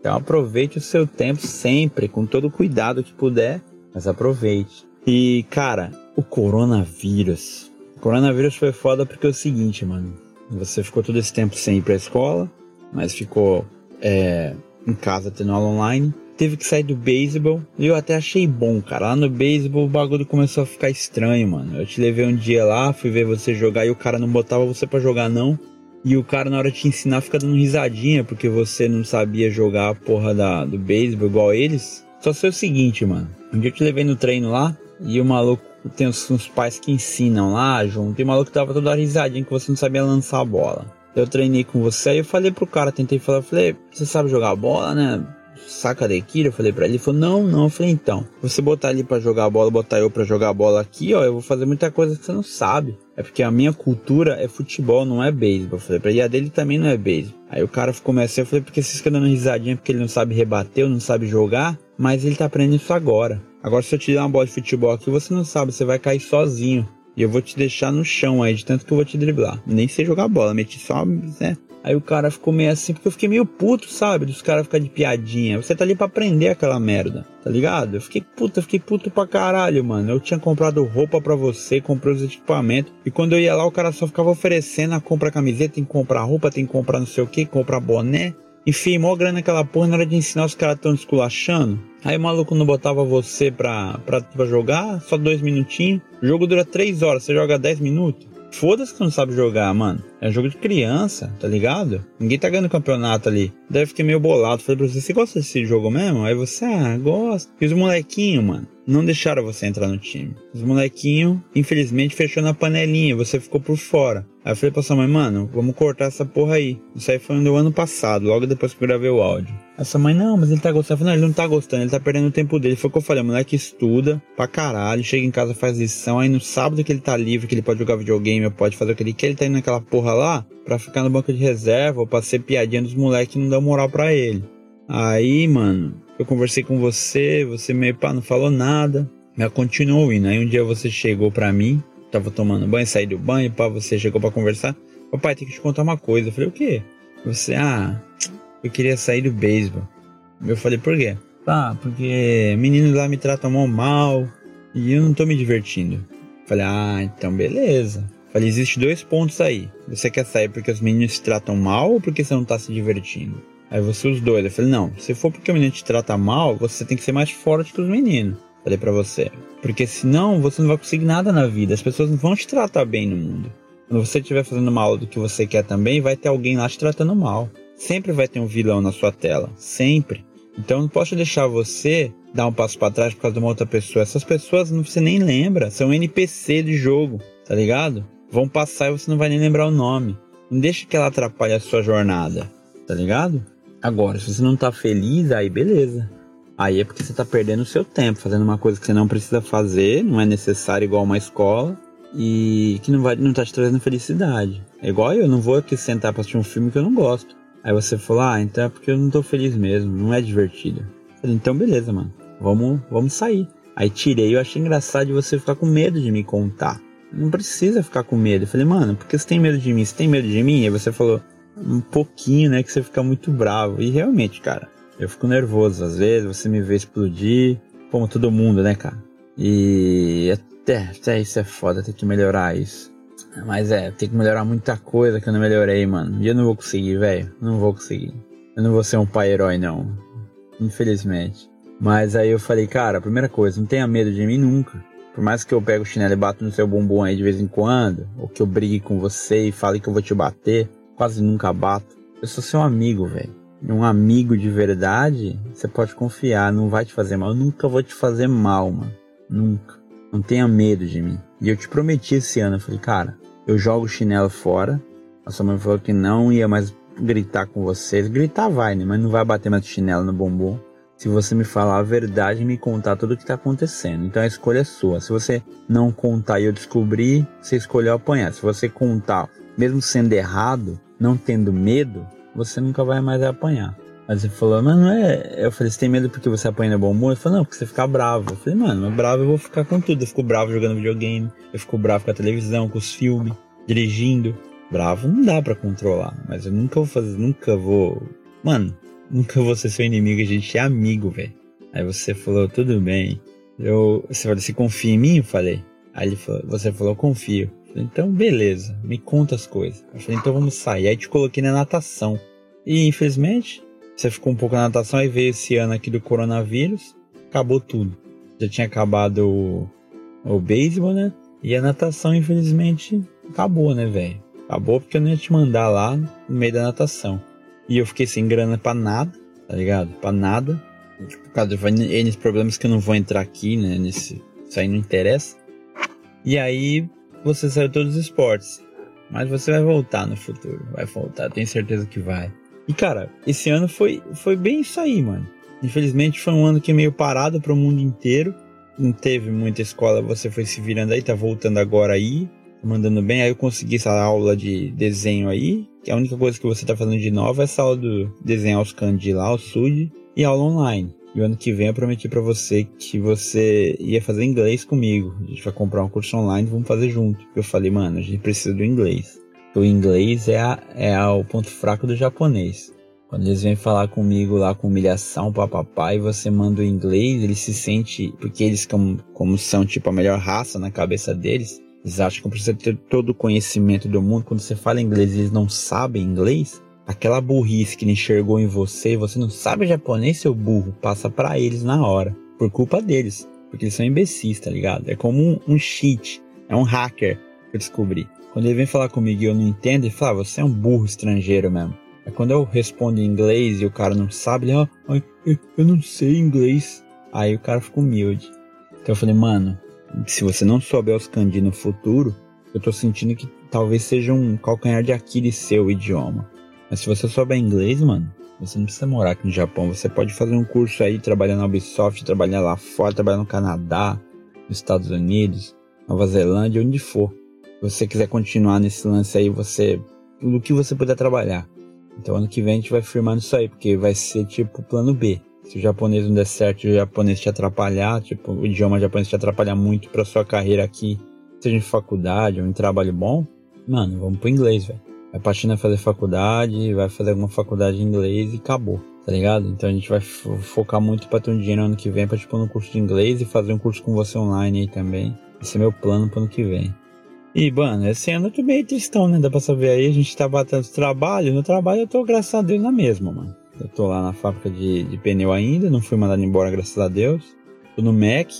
Então aproveite o seu tempo sempre, com todo o cuidado que puder, mas aproveite. E cara, o coronavírus. O coronavírus foi foda porque é o seguinte, mano. Você ficou todo esse tempo sem ir pra escola, mas ficou é, em casa tendo aula online teve que sair do beisebol. E eu até achei bom, cara. Lá no beisebol o bagulho começou a ficar estranho, mano. Eu te levei um dia lá, fui ver você jogar e o cara não botava você para jogar, não. E o cara, na hora de te ensinar, fica dando risadinha porque você não sabia jogar a porra da, do beisebol igual eles. Só sei o seguinte, mano. Um dia eu te levei no treino lá e o maluco tem uns, uns pais que ensinam lá junto. E o maluco tava toda risadinha que você não sabia lançar a bola. Eu treinei com você, aí eu falei pro cara, tentei falar, falei, você sabe jogar bola, né? saca da Kira? Eu falei pra ele, ele falou, não, não. Eu falei, então, você botar ali para jogar a bola, botar eu para jogar a bola aqui, ó, eu vou fazer muita coisa que você não sabe. É porque a minha cultura é futebol, não é beisebol. Eu falei pra ele, a dele também não é beisebol. Aí o cara ficou meio assim, eu falei, porque vocês ficam dando risadinha porque ele não sabe rebater, não sabe jogar, mas ele tá aprendendo isso agora. Agora se eu te der uma bola de futebol aqui, você não sabe, você vai cair sozinho. E eu vou te deixar no chão aí, de tanto que eu vou te driblar. Nem sei jogar bola, meti só, né? Aí o cara ficou meio assim, porque eu fiquei meio puto, sabe? Dos caras ficar de piadinha. Você tá ali pra aprender aquela merda, tá ligado? Eu fiquei puto, eu fiquei puto pra caralho, mano. Eu tinha comprado roupa pra você, comprei os equipamentos. E quando eu ia lá, o cara só ficava oferecendo a compra camiseta, tem que comprar roupa, tem que comprar não sei o que, comprar boné. Enfim, mó grana aquela porra, na hora de ensinar os caras tão esculachando. Aí o maluco não botava você pra, pra, pra jogar, só dois minutinhos. O jogo dura três horas, você joga dez minutos. Foda-se que não sabe jogar, mano. É jogo de criança, tá ligado? Ninguém tá ganhando campeonato ali. Deve ficar meio bolado. Falei pra você, você gosta desse jogo mesmo? Aí você, ah, gosta. E os molequinhos, mano, não deixaram você entrar no time. Os molequinhos, infelizmente, fechou na panelinha. Você ficou por fora. Aí eu falei pra sua mãe, mano, vamos cortar essa porra aí. Isso aí foi no ano passado, logo depois que eu gravei o áudio. Essa mãe, não, mas ele tá gostando. Eu falei, não, ele não tá gostando, ele tá perdendo o tempo dele. Foi o que eu falei, o moleque estuda pra caralho, chega em casa, faz lição, aí no sábado que ele tá livre, que ele pode jogar videogame, pode fazer o que ele quer, ele tá indo naquela porra lá pra ficar no banco de reserva ou pra ser piadinha dos moleques não dá moral pra ele. Aí, mano, eu conversei com você, você meio pá, não falou nada. Mas continuou indo. Aí um dia você chegou pra mim, tava tomando banho, saí do banho, pá, você chegou pra conversar. Papai, tem que te contar uma coisa. Eu falei, o quê? Você, ah, eu queria sair do beisebol. Eu falei, por quê? Tá, porque meninos lá me tratam mal e eu não tô me divertindo. Falei, ah, então beleza. Falei, existe dois pontos aí. Você quer sair porque os meninos te tratam mal ou porque você não tá se divertindo? Aí você os dois. Eu falei, não, se for porque o menino te trata mal, você tem que ser mais forte que os meninos. Falei para você. Porque senão você não vai conseguir nada na vida. As pessoas não vão te tratar bem no mundo. Quando você estiver fazendo mal do que você quer também, vai ter alguém lá te tratando mal. Sempre vai ter um vilão na sua tela. Sempre. Então não posso deixar você dar um passo para trás por causa de uma outra pessoa. Essas pessoas você nem lembra. São NPC de jogo, tá ligado? Vão passar e você não vai nem lembrar o nome. Não deixa que ela atrapalhe a sua jornada, tá ligado? Agora, se você não tá feliz, aí beleza. Aí é porque você tá perdendo o seu tempo fazendo uma coisa que você não precisa fazer, não é necessário igual uma escola e que não vai não tá te trazendo felicidade. É igual eu, não vou aqui sentar pra assistir um filme que eu não gosto. Aí você falou: "Ah, então é porque eu não tô feliz mesmo, não é divertido". Falei, então beleza, mano. Vamos, vamos sair. Aí tirei, eu achei engraçado de você ficar com medo de me contar. Não precisa ficar com medo. Eu falei, mano, por que você tem medo de mim? Você tem medo de mim? Aí você falou, um pouquinho, né? Que você fica muito bravo. E realmente, cara, eu fico nervoso às vezes, você me vê explodir, como todo mundo, né, cara? E até, até isso é foda, tem que melhorar isso. Mas é, tem que melhorar muita coisa que eu não melhorei, mano. E eu não vou conseguir, velho. Não vou conseguir. Eu não vou ser um pai herói, não. Infelizmente. Mas aí eu falei, cara, primeira coisa, não tenha medo de mim nunca. Por mais que eu pegue o chinelo e bato no seu bumbum aí de vez em quando, ou que eu brigue com você e fale que eu vou te bater, quase nunca bato. Eu sou seu amigo, velho. Um amigo de verdade, você pode confiar, não vai te fazer mal. Eu nunca vou te fazer mal, mano. Nunca. Não tenha medo de mim. E eu te prometi esse ano, eu falei, cara, eu jogo o chinelo fora. A sua mãe falou que não ia mais gritar com vocês. Gritar vai, né? Mas não vai bater mais chinelo no bumbum. Se você me falar a verdade e me contar tudo o que tá acontecendo. Então a escolha é sua. Se você não contar e eu descobrir, você escolheu apanhar. Se você contar, mesmo sendo errado, não tendo medo, você nunca vai mais apanhar. Mas ele falou, mas não é. Eu falei, você tem medo porque você apanha no bom humor? Ele falou, não, porque você fica bravo. Eu falei, mano, mas bravo eu vou ficar com tudo. Eu fico bravo jogando videogame, eu fico bravo com a televisão, com os filmes, dirigindo. Bravo não dá para controlar, mas eu nunca vou fazer, nunca vou. Mano, nunca vou ser seu inimigo, a gente é amigo, velho. Aí você falou, tudo bem. Eu, você falou, você confia em mim? Eu falei. Aí ele falou, você falou, confio. Então, beleza, me conta as coisas. Eu falei, então vamos sair. Aí te coloquei na natação. E infelizmente, você ficou um pouco na natação, aí veio esse ano aqui do coronavírus, acabou tudo. Já tinha acabado o, o beisebol, né? E a natação, infelizmente, acabou, né, velho? Acabou porque eu não ia te mandar lá no meio da natação. E eu fiquei sem grana pra nada, tá ligado? Pra nada. Por causa de N problemas que eu não vou entrar aqui, né? Nesse, isso aí não interessa. E aí você saiu todos os esportes. Mas você vai voltar no futuro. Vai voltar, tenho certeza que vai. E cara, esse ano foi, foi bem isso aí, mano. Infelizmente foi um ano que é meio parado para o mundo inteiro. Não teve muita escola, você foi se virando aí, tá voltando agora aí, mandando bem. Aí eu consegui essa aula de desenho aí, que a única coisa que você tá fazendo de novo é essa aula do desenhar os kanji lá, o SUD, e aula online. E o ano que vem eu prometi para você que você ia fazer inglês comigo. A gente vai comprar um curso online e vamos fazer junto. Eu falei, mano, a gente precisa do inglês. O inglês é, a, é a, o ponto fraco do japonês. Quando eles vêm falar comigo lá com humilhação, papapá, e você manda o inglês, eles se sentem, porque eles como, como são tipo a melhor raça na cabeça deles, eles acham que precisa ter todo o conhecimento do mundo. Quando você fala inglês e eles não sabem inglês, aquela burrice que ele enxergou em você, você não sabe japonês, seu burro, passa para eles na hora, por culpa deles, porque eles são imbecis, tá ligado? É como um, um cheat, é um hacker que eu descobri. Quando ele vem falar comigo e eu não entendo, ele fala, ah, você é um burro estrangeiro mesmo. É quando eu respondo em inglês e o cara não sabe, ele, ah, eu não sei inglês. Aí o cara fica humilde. Então eu falei, mano, se você não souber os kanji no futuro, eu tô sentindo que talvez seja um calcanhar de Aquiles seu idioma. Mas se você souber inglês, mano, você não precisa morar aqui no Japão. Você pode fazer um curso aí, trabalhar na Ubisoft, trabalhar lá fora, trabalhar no Canadá, nos Estados Unidos, Nova Zelândia, onde for. Se você quiser continuar nesse lance aí, você. Tudo que você puder trabalhar. Então ano que vem a gente vai firmar isso aí, porque vai ser tipo plano B. Se o japonês não der certo, o japonês te atrapalhar, tipo, o idioma japonês te atrapalhar muito pra sua carreira aqui, seja em faculdade ou em trabalho bom, mano, vamos pro inglês, velho. Vai pra China fazer faculdade, vai fazer alguma faculdade em inglês e acabou, tá ligado? Então a gente vai focar muito pra ter um dinheiro ano que vem pra, tipo, no curso de inglês e fazer um curso com você online aí também. Esse é meu plano pro ano que vem. E, mano, esse ano eu tô meio tristão, né? Dá pra saber aí, a gente tá batendo trabalho. No trabalho eu tô, graças a Deus, na mesma, mano. Eu tô lá na fábrica de, de pneu ainda, não fui mandado embora, graças a Deus. Tô no Mac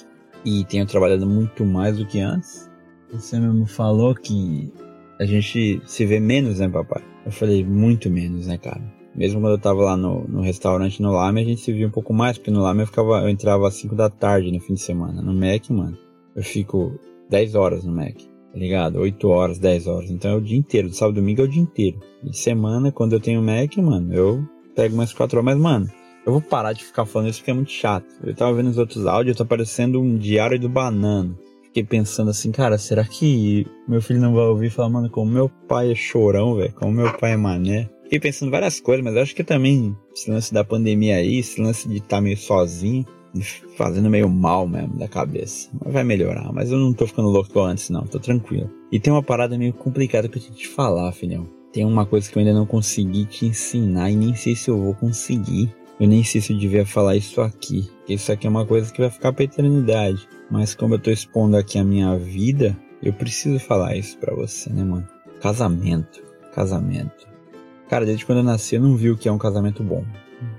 e tenho trabalhado muito mais do que antes. Você mesmo falou que a gente se vê menos, né, papai? Eu falei, muito menos, né, cara? Mesmo quando eu tava lá no, no restaurante no Lame, a gente se via um pouco mais, porque no Lame eu, ficava, eu entrava às 5 da tarde no fim de semana. No Mac, mano, eu fico 10 horas no Mac tá ligado? 8 horas, 10 horas. Então é o dia inteiro. Do sábado e domingo é o dia inteiro. E semana, quando eu tenho Mac, mano, eu pego mais 4 horas. Mas, mano, eu vou parar de ficar falando isso porque é muito chato. Eu tava vendo os outros áudios, tá parecendo um diário do banano. Fiquei pensando assim, cara, será que meu filho não vai ouvir e falar, mano, como meu pai é chorão, velho? Como meu pai é mané? Fiquei pensando várias coisas, mas acho que também esse lance da pandemia aí, esse lance de estar tá meio sozinho, fazendo meio mal mesmo da cabeça. Mas vai melhorar. Mas eu não tô ficando louco antes, não. Tô tranquilo. E tem uma parada meio complicada que eu tinha que te falar, filhão. Tem uma coisa que eu ainda não consegui te ensinar e nem sei se eu vou conseguir. Eu nem sei se eu devia falar isso aqui. Isso aqui é uma coisa que vai ficar pra eternidade. Mas como eu tô expondo aqui a minha vida, eu preciso falar isso pra você, né, mano? Casamento. Casamento. Cara, desde quando eu nasci eu não vi o que é um casamento bom.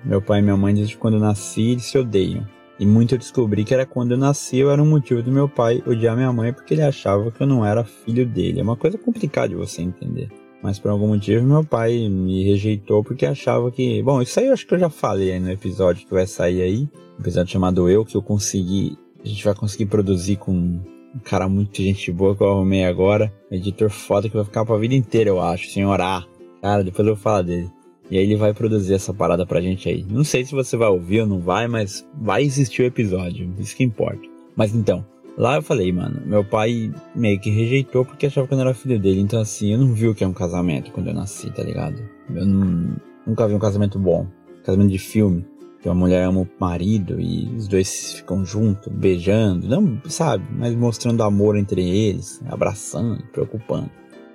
Meu pai e minha mãe, desde quando eu nasci, eles se odeiam. E muito eu descobri que era quando eu nasci, eu era um motivo do meu pai odiar minha mãe porque ele achava que eu não era filho dele. É uma coisa complicada de você entender. Mas por algum motivo meu pai me rejeitou porque achava que. Bom, isso aí eu acho que eu já falei no episódio que vai sair aí. Um episódio chamado Eu, que eu consegui. A gente vai conseguir produzir com um cara muito gente boa que eu arrumei agora. Um editor foda que vai ficar pra vida inteira, eu acho, sem orar. Cara, depois eu vou falar dele. E aí ele vai produzir essa parada pra gente aí. Não sei se você vai ouvir ou não vai, mas vai existir o episódio. Isso que importa. Mas então, lá eu falei, mano, meu pai meio que rejeitou porque achava que eu não era filho dele. Então assim, eu não vi o que é um casamento quando eu nasci, tá ligado? Eu não, nunca vi um casamento bom. Casamento de filme. Que uma mulher ama o marido e os dois ficam juntos, beijando, não, sabe, mas mostrando amor entre eles, abraçando, preocupando.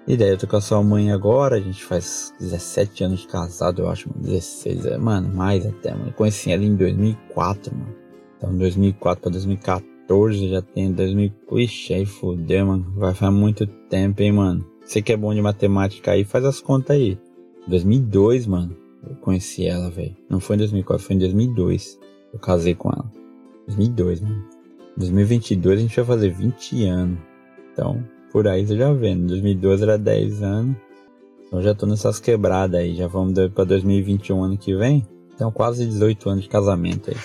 E daí eu tô com a sua mãe agora, a gente faz 17 anos de casado, eu acho, mano. 16, é, mano, mais até, mano. Eu conheci ela em 2004, mano. Então, 2004 pra 2014, já tem 2000. Ixi, aí fodeu, mano. Vai faz muito tempo, hein, mano. Você que é bom de matemática aí, faz as contas aí. 2002, mano. Eu conheci ela, velho. Não foi em 2004, foi em 2002. Eu casei com ela. 2002, mano. 2022 a gente vai fazer 20 anos. Então, por aí você já vendo. 2012 era 10 anos. Então já tô nessas quebradas aí. Já vamos para 2021 ano que vem. Então quase 18 anos de casamento aí.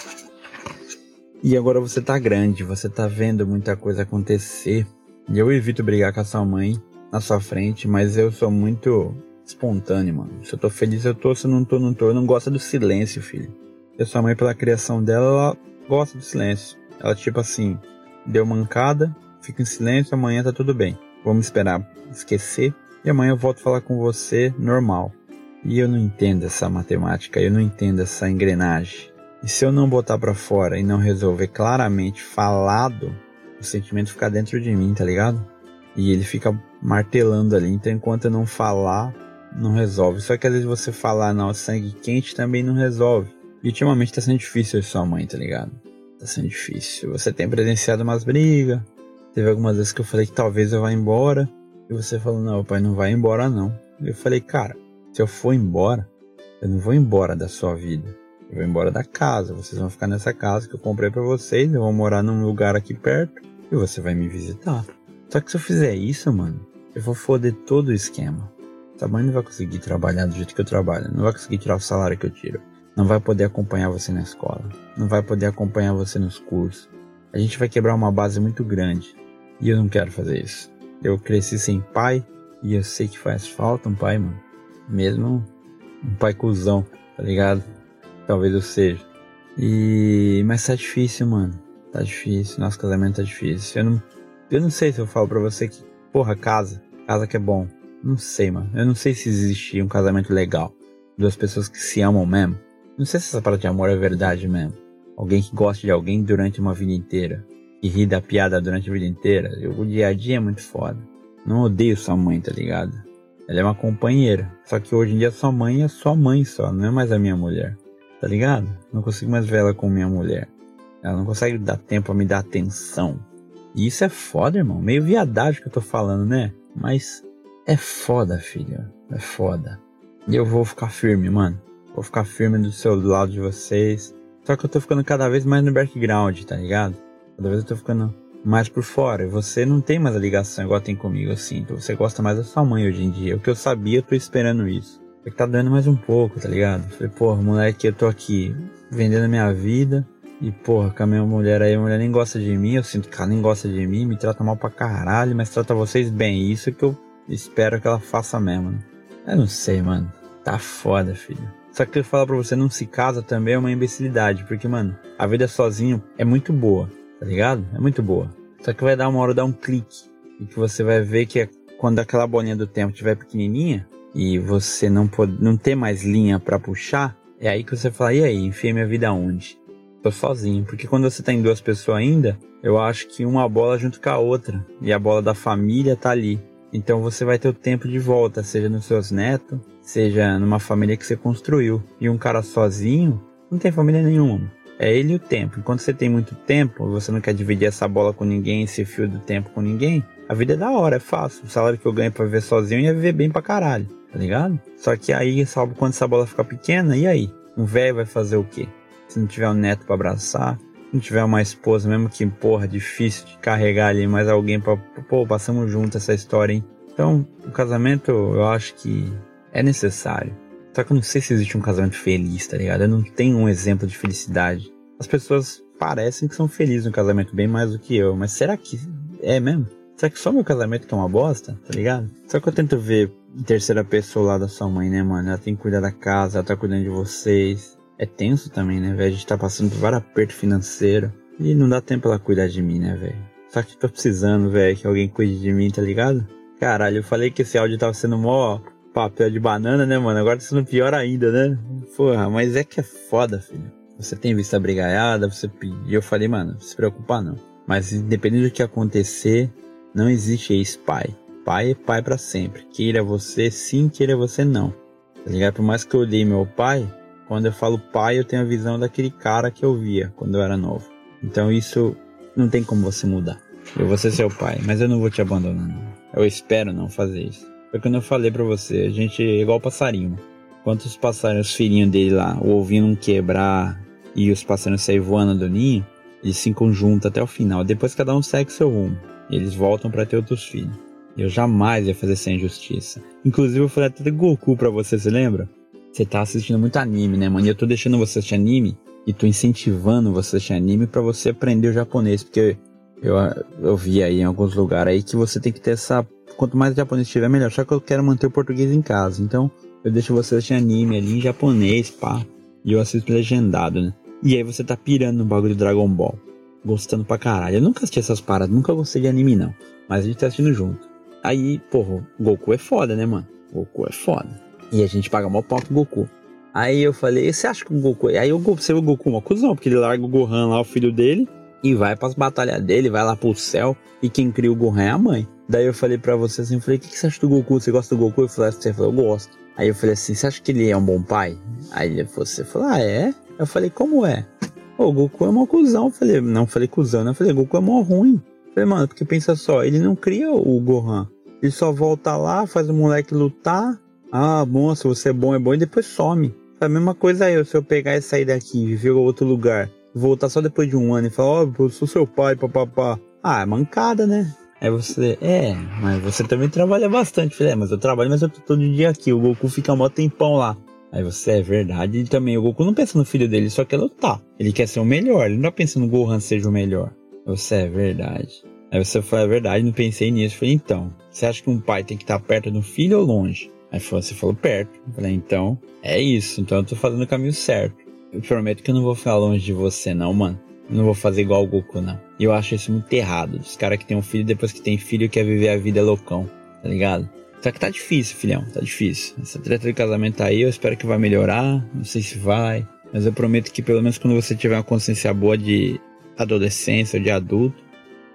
E agora você tá grande, você tá vendo muita coisa acontecer. E eu evito brigar com a sua mãe na sua frente, mas eu sou muito espontâneo, mano. Se eu tô feliz, eu tô. Se eu não tô, não tô. Eu não gosto do silêncio, filho. E a sua mãe, pela criação dela, ela gosta do silêncio. Ela, tipo assim, deu mancada, fica em silêncio, amanhã tá tudo bem. Vamos esperar esquecer e amanhã eu volto a falar com você normal. E eu não entendo essa matemática, eu não entendo essa engrenagem. E se eu não botar para fora e não resolver claramente falado, o sentimento fica dentro de mim, tá ligado? E ele fica martelando ali. Então enquanto eu não falar, não resolve. Só que às vezes você falar não, sangue quente também não resolve. E ultimamente tá sendo difícil sua mãe, tá ligado? Tá sendo difícil. Você tem presenciado umas brigas, Teve algumas vezes que eu falei que talvez eu vá embora. E você falou, não, pai, não vai embora não. E eu falei, cara, se eu for embora, eu não vou embora da sua vida. Eu vou embora da casa. Vocês vão ficar nessa casa que eu comprei para vocês. Eu vou morar num lugar aqui perto. E você vai me visitar. Só que se eu fizer isso, mano, eu vou foder todo o esquema. Sua mãe não vai conseguir trabalhar do jeito que eu trabalho. Não vai conseguir tirar o salário que eu tiro. Não vai poder acompanhar você na escola. Não vai poder acompanhar você nos cursos. A gente vai quebrar uma base muito grande. E eu não quero fazer isso. Eu cresci sem pai e eu sei que faz falta um pai, mano. Mesmo um pai cuzão, tá ligado? Talvez eu seja. E. Mas tá difícil, mano. Tá difícil. Nosso casamento tá difícil. Eu não, eu não sei se eu falo pra você que, porra, casa. Casa que é bom. Não sei, mano. Eu não sei se existe um casamento legal. Duas pessoas que se amam mesmo. Não sei se essa parada de amor é verdade mesmo. alguém que goste de alguém durante uma vida inteira. E ri da piada durante a vida inteira. O dia a dia é muito foda. Não odeio sua mãe, tá ligado? Ela é uma companheira. Só que hoje em dia sua mãe é sua mãe só, não é mais a minha mulher. Tá ligado? Não consigo mais ver ela como minha mulher. Ela não consegue dar tempo a me dar atenção. E isso é foda, irmão. Meio viadagem que eu tô falando, né? Mas é foda, filho. É foda. E eu vou ficar firme, mano. Vou ficar firme do seu lado de vocês. Só que eu tô ficando cada vez mais no background, tá ligado? Cada vez eu tô ficando mais por fora. Você não tem mais a ligação igual tem comigo, assim. Você gosta mais da sua mãe hoje em dia. O que eu sabia, eu tô esperando isso. É que tá dando mais um pouco, tá ligado? Falei, porra, moleque, eu tô aqui vendendo a minha vida. E, porra, com a minha mulher aí, a mulher nem gosta de mim. Eu sinto que ela nem gosta de mim, me trata mal pra caralho, mas trata vocês bem. Isso que eu espero que ela faça mesmo. Né? Eu não sei, mano. Tá foda, filho. Só que eu falo pra você, não se casa também é uma imbecilidade. Porque, mano, a vida sozinho é muito boa, tá ligado? É muito boa. Só que vai dar uma hora, dar um clique. E que você vai ver que é quando aquela bolinha do tempo estiver pequenininha e você não pode, não ter mais linha para puxar, é aí que você fala, e aí, enfiei minha vida onde? Tô sozinho. Porque quando você tá em duas pessoas ainda, eu acho que uma bola junto com a outra. E a bola da família tá ali. Então você vai ter o tempo de volta, seja nos seus netos, seja numa família que você construiu. E um cara sozinho não tem família nenhuma. É ele e o tempo. Enquanto você tem muito tempo, você não quer dividir essa bola com ninguém, esse fio do tempo com ninguém, a vida é da hora, é fácil. O salário que eu ganho pra viver sozinho ia viver bem pra caralho, tá ligado? Só que aí, salvo quando essa bola ficar pequena, e aí? Um velho vai fazer o quê? Se não tiver um neto para abraçar, não tiver uma esposa, mesmo que, porra, difícil de carregar ali, mas alguém pra, pô, passamos junto essa história, hein? Então, o casamento, eu acho que é necessário. Só que eu não sei se existe um casamento feliz, tá ligado? Eu não tenho um exemplo de felicidade. As pessoas parecem que são felizes no casamento bem mais do que eu, mas será que é mesmo? Será que só meu casamento que é uma bosta, tá ligado? Só que eu tento ver terceira pessoa lá da sua mãe, né, mano? Ela tem que cuidar da casa, ela tá cuidando de vocês é tenso também, né, velho? A gente tá passando por vários apertos financeiros. E não dá tempo ela cuidar de mim, né, velho? Só que tô precisando, velho, que alguém cuide de mim, tá ligado? Caralho, eu falei que esse áudio tava sendo mó papel de banana, né, mano? Agora tá sendo pior ainda, né? Porra, mas é que é foda, filho. Você tem vista brigaiada, você pediu. Eu falei, mano, não se preocupar não. Mas independente do que acontecer, não existe ex-pai. Pai é pai para sempre. Queira você sim, queira você não. Tá ligado? Por mais que eu odeie meu pai, quando eu falo pai, eu tenho a visão daquele cara que eu via quando eu era novo. Então isso não tem como você mudar. Eu vou ser seu pai, mas eu não vou te abandonar. Não. Eu espero não fazer isso. Foi quando eu falei para você, a gente é igual passarinho. Quantos passarinhos, os filhinhos dele lá, o ovinho não quebrar e os passarinhos sair voando do ninho, eles se conjuntam até o final. Depois cada um segue seu rumo. Eles voltam para ter outros filhos. Eu jamais ia fazer sem justiça. Inclusive eu falei até de Goku pra você, você lembra? Você tá assistindo muito anime, né, mano? E eu tô deixando você assistir anime e tô incentivando você a assistir anime para você aprender o japonês, porque eu, eu vi aí em alguns lugares aí que você tem que ter essa. Quanto mais japonês tiver, melhor. Só que eu quero manter o português em casa. Então eu deixo você assistir anime ali em japonês, pá. E eu assisto legendado, né? E aí você tá pirando no bagulho de Dragon Ball. Gostando pra caralho. Eu nunca assisti essas paradas, nunca gostei de anime, não. Mas a gente tá assistindo junto. Aí, porra, Goku é foda, né, mano? Goku é foda. E a gente paga mó pau pro Goku. Aí eu falei, você acha que o Goku. Aí eu você o Goku uma cuzão, porque ele larga o Gohan lá, o filho dele, e vai pras batalhas dele, vai lá pro céu, e quem cria o Gohan é a mãe. Daí eu falei pra você assim, eu falei, o que, que você acha do Goku? Você gosta do Goku? Eu falei, você falou, eu gosto. Aí eu falei assim, você acha que ele é um bom pai? Aí você falou, ah, é? Eu falei, como é? Pô, o Goku é mó cuzão. Eu falei, não, falei cuzão, né? Eu falei, Goku é mó ruim. Falei, mano, porque pensa só, ele não cria o Gohan. Ele só volta lá, faz o moleque lutar, ah, bom, se você é bom, é bom, e depois some. A mesma coisa eu, se eu pegar e sair daqui, viver outro lugar, voltar só depois de um ano e falar, ó, oh, eu sou seu pai, papapá. Ah, é mancada, né? Aí você, é, mas você também trabalha bastante. Falei, é, mas eu trabalho, mas eu tô todo dia aqui. O Goku fica mó tempão lá. Aí você, é verdade. E também, o Goku não pensa no filho dele, só quer lutar. Ele quer ser o melhor, ele não tá pensando no Gohan seja o melhor. Você, é verdade. Aí você falou, é verdade, não pensei nisso. falei, então, você acha que um pai tem que estar perto do filho ou longe? Aí você falou perto. Eu falei, então, é isso. Então eu tô fazendo o caminho certo. Eu prometo que eu não vou ficar longe de você, não, mano. Eu não vou fazer igual o Goku, não. E eu acho isso muito errado. Os caras que tem um filho, depois que tem filho, quer viver a vida loucão. Tá ligado? Só que tá difícil, filhão. Tá difícil. Essa treta de casamento tá aí, eu espero que vai melhorar. Não sei se vai. Mas eu prometo que pelo menos quando você tiver uma consciência boa de adolescência de adulto,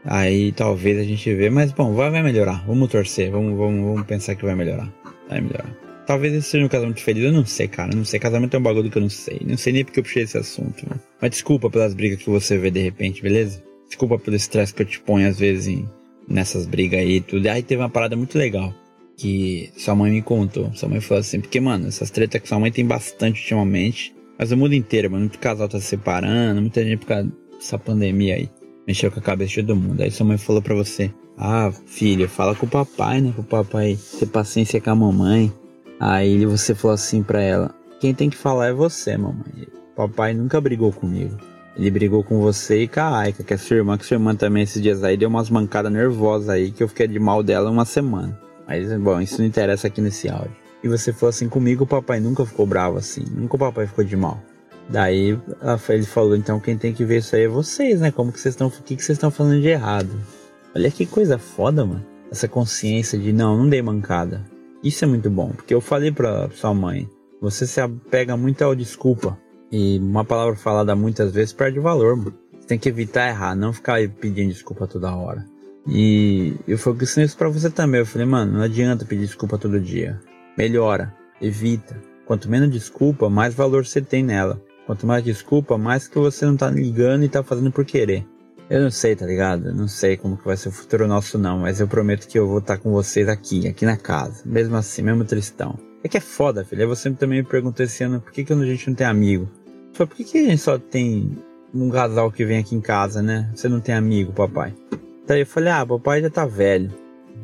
aí talvez a gente vê. Mas bom, vai, vai melhorar. Vamos torcer, vamos, vamos, vamos pensar que vai melhorar. Vai melhorar. Talvez esse seja um casamento feliz, eu não sei, cara. Não sei. Casamento é um bagulho que eu não sei. Não sei nem porque eu puxei esse assunto. Mano. Mas desculpa pelas brigas que você vê de repente, beleza? Desculpa pelo estresse que eu te ponho às vezes em, nessas brigas aí e tudo. Aí teve uma parada muito legal que sua mãe me contou. Sua mãe falou assim, porque, mano, essas tretas que sua mãe tem bastante ultimamente. Mas o mundo inteiro, mano. Muito casal tá se separando, muita gente por causa dessa pandemia aí. Mexeu com a cabeça de todo mundo. Aí sua mãe falou pra você: Ah, filho, fala com o papai, né? Pro papai ter paciência com a mamãe. Aí você falou assim pra ela: Quem tem que falar é você, mamãe. Papai nunca brigou comigo. Ele brigou com você e com a Aika, que é sua irmã, que sua irmã também esses dias aí deu umas mancadas nervosas aí, que eu fiquei de mal dela uma semana. Mas, bom, isso não interessa aqui nesse áudio. E você falou assim, comigo o papai nunca ficou bravo assim, nunca o papai ficou de mal. Daí ele falou, então quem tem que ver isso aí é vocês, né? Como que vocês estão, o que, que vocês estão falando de errado? Olha que coisa foda, mano. Essa consciência de não, não dei mancada. Isso é muito bom, porque eu falei pra sua mãe, você se apega muito ao desculpa. E uma palavra falada muitas vezes perde valor, mano. Você tem que evitar errar, não ficar pedindo desculpa toda hora. E eu falei isso pra você também. Eu falei, mano, não adianta pedir desculpa todo dia. Melhora, evita. Quanto menos desculpa, mais valor você tem nela. Quanto mais desculpa, mais que você não tá ligando e tá fazendo por querer. Eu não sei, tá ligado? não sei como que vai ser o futuro nosso não, mas eu prometo que eu vou estar tá com vocês aqui, aqui na casa. Mesmo assim, mesmo tristão. É que é foda, filho. Você também me perguntou esse ano por que, que a gente não tem amigo. Falei, por que, que a gente só tem um casal que vem aqui em casa, né? Você não tem amigo, papai. Daí eu falei, ah, papai já tá velho.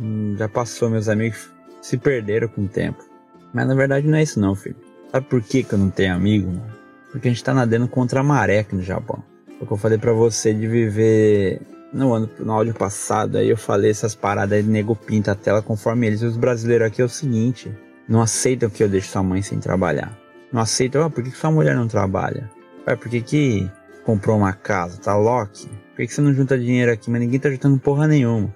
Hum, já passou, meus amigos se perderam com o tempo. Mas na verdade não é isso não, filho. Sabe por que, que eu não tenho amigo, mano? Porque a gente tá nadando contra a maré aqui no Japão. O que eu falei pra você de viver no ano, no áudio passado, aí eu falei essas paradas aí nego pinta a tela conforme eles. E os brasileiros aqui é o seguinte, não aceitam que eu deixe sua mãe sem trabalhar. Não aceitam, ah, por que, que sua mulher não trabalha? Ué, por que que comprou uma casa, tá Loki? Por que, que você não junta dinheiro aqui? Mas ninguém tá juntando porra nenhuma.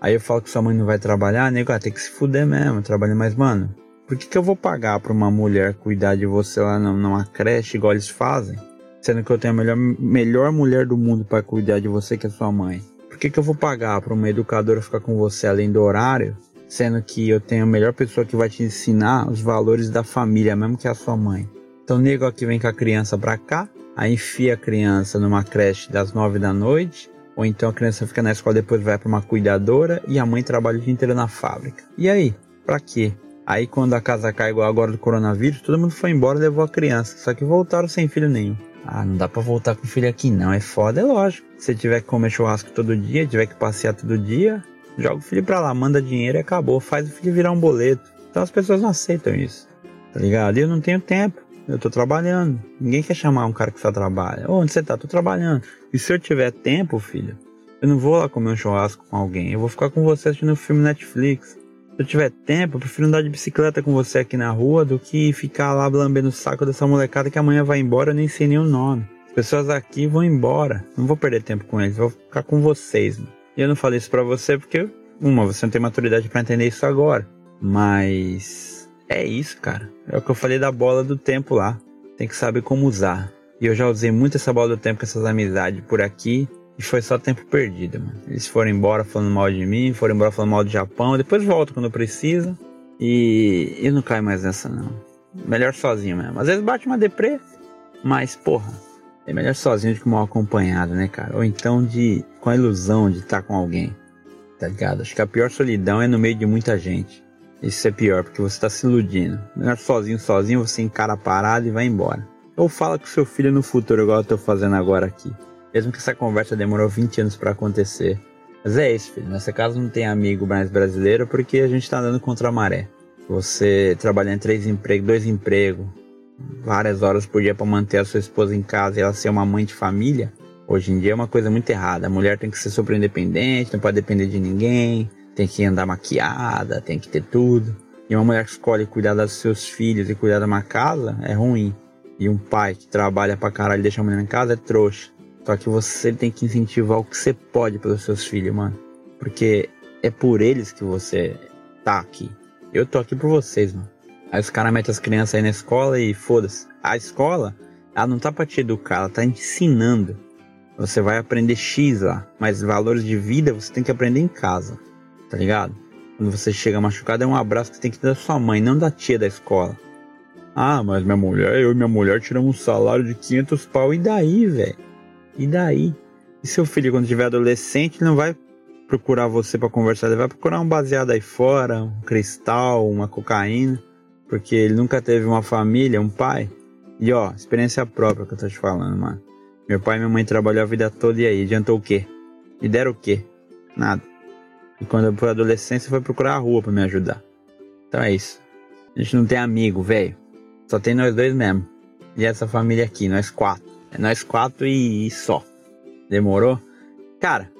Aí eu falo que sua mãe não vai trabalhar, nego, ah, tem que se fuder mesmo, trabalhar mais, mano. Por que, que eu vou pagar pra uma mulher cuidar de você lá numa creche igual eles fazem? Sendo que eu tenho a melhor, melhor mulher do mundo para cuidar de você que é sua mãe. Por que, que eu vou pagar pra uma educadora ficar com você além do horário? Sendo que eu tenho a melhor pessoa que vai te ensinar os valores da família, mesmo que é a sua mãe. Então, nego aqui vem com a criança pra cá, aí enfia a criança numa creche das nove da noite, ou então a criança fica na escola depois vai para uma cuidadora e a mãe trabalha o dia inteiro na fábrica. E aí? Pra quê? Aí quando a casa cai igual agora do coronavírus, todo mundo foi embora e levou a criança. Só que voltaram sem filho nenhum. Ah, não dá pra voltar com filho aqui não, é foda, é lógico. Se tiver que comer churrasco todo dia, tiver que passear todo dia, joga o filho pra lá, manda dinheiro e acabou. Faz o filho virar um boleto. Então as pessoas não aceitam isso, tá ligado? E eu não tenho tempo. Eu tô trabalhando. Ninguém quer chamar um cara que só trabalha. Ô, onde você tá? Tô trabalhando. E se eu tiver tempo, filho, eu não vou lá comer um churrasco com alguém. Eu vou ficar com você assistindo um filme Netflix. Se eu tiver tempo, eu prefiro andar de bicicleta com você aqui na rua do que ficar lá lambendo o saco dessa molecada que amanhã vai embora, nem sei nem o nome. As pessoas aqui vão embora. Não vou perder tempo com eles, vou ficar com vocês. E eu não falei isso pra você porque, uma, você não tem maturidade para entender isso agora. Mas é isso, cara. É o que eu falei da bola do tempo lá. Tem que saber como usar. E eu já usei muito essa bola do tempo com essas amizades por aqui. E foi só tempo perdido, mano. Eles foram embora falando mal de mim, foram embora falando mal do Japão. Depois volto quando precisa. E eu não caio mais nessa, não. Melhor sozinho mesmo. Às vezes bate uma deprê, mas, porra, é melhor sozinho do que mal acompanhado, né, cara? Ou então de com a ilusão de estar com alguém. Tá ligado? Acho que a pior solidão é no meio de muita gente. Isso é pior, porque você está se iludindo. Melhor sozinho, sozinho, você encara a parada e vai embora. Ou fala com seu filho no futuro, igual eu tô fazendo agora aqui. Mesmo que essa conversa demorou 20 anos para acontecer. Mas é isso, filho. Nessa casa não tem amigo mais brasileiro porque a gente tá andando contra a maré. Você trabalhando em três empregos, dois empregos, várias horas por dia para manter a sua esposa em casa e ela ser uma mãe de família, hoje em dia é uma coisa muito errada. A mulher tem que ser super independente, não pode depender de ninguém, tem que andar maquiada, tem que ter tudo. E uma mulher que escolhe cuidar dos seus filhos e cuidar de uma casa é ruim. E um pai que trabalha pra caralho e deixa a mulher em casa é trouxa. Só que você tem que incentivar o que você pode pelos seus filhos, mano. Porque é por eles que você tá aqui. Eu tô aqui por vocês, mano. Aí os caras metem as crianças aí na escola e foda-se. A escola Ela não tá pra te educar, ela tá ensinando. Você vai aprender X lá, mas valores de vida você tem que aprender em casa, tá ligado? Quando você chega machucado, é um abraço que você tem que dar da sua mãe, não da tia da escola. Ah, mas minha mulher, eu e minha mulher tiramos um salário de 500 pau, e daí, velho? E daí? E seu filho, quando tiver adolescente, não vai procurar você para conversar, ele vai procurar um baseado aí fora, um cristal, uma cocaína, porque ele nunca teve uma família, um pai. E ó, experiência própria que eu tô te falando, mano. Meu pai e minha mãe trabalhou a vida toda e aí, adiantou o quê? Me deram o quê? Nada. E quando eu fui adolescência, foi procurar a rua para me ajudar. Então é isso. A gente não tem amigo, velho. Só tem nós dois mesmo. E essa família aqui, nós quatro. É nós quatro e, só. Demorou? Cara,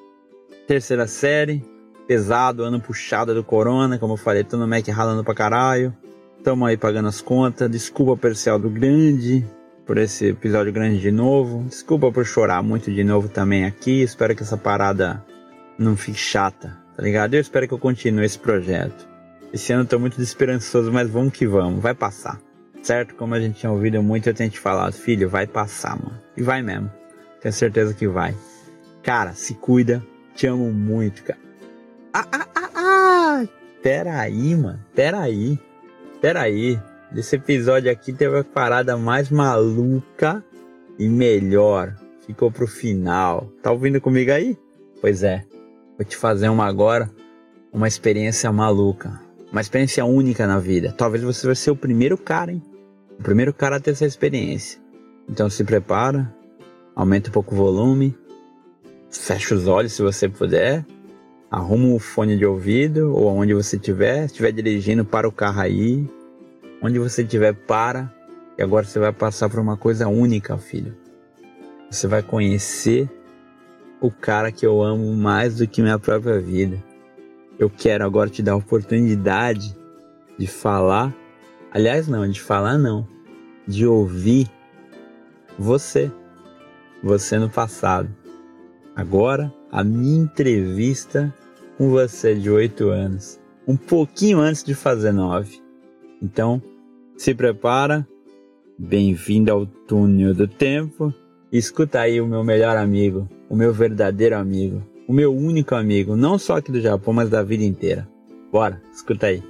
terceira série, pesado, ano puxado do corona, como eu falei, tô no Mac ralando pra caralho. Tamo aí pagando as contas. Desculpa pelo do grande, por esse episódio grande de novo. Desculpa por chorar muito de novo também aqui. Espero que essa parada não fique chata, tá ligado? Eu espero que eu continue esse projeto. Esse ano eu tô muito desesperançoso, mas vamos que vamos, vai passar. Certo? Como a gente tinha ouvido muito, eu tenho te falado, filho, vai passar, mano. E vai mesmo. Tenho certeza que vai. Cara, se cuida. Te amo muito, cara. Ah, ah, ah, ah! Pera aí, mano. Pera aí. Pera aí. Esse episódio aqui teve a parada mais maluca e melhor. Ficou pro final. Tá ouvindo comigo aí? Pois é. Vou te fazer uma agora. Uma experiência maluca. Uma experiência única na vida. Talvez você vai ser o primeiro cara, hein? O primeiro cara a ter essa experiência. Então se prepara. Aumenta um pouco o volume. Fecha os olhos se você puder arruma o fone de ouvido ou onde você estiver, estiver dirigindo para o carro aí, onde você estiver para, e agora você vai passar por uma coisa única, filho. Você vai conhecer o cara que eu amo mais do que minha própria vida. Eu quero agora te dar a oportunidade de falar, aliás não, de falar não, de ouvir você, você no passado. Agora a minha entrevista com você de 8 anos, um pouquinho antes de fazer 9. Então, se prepara, bem-vindo ao túnel do tempo. Escuta aí o meu melhor amigo, o meu verdadeiro amigo, o meu único amigo, não só aqui do Japão, mas da vida inteira. Bora, escuta aí.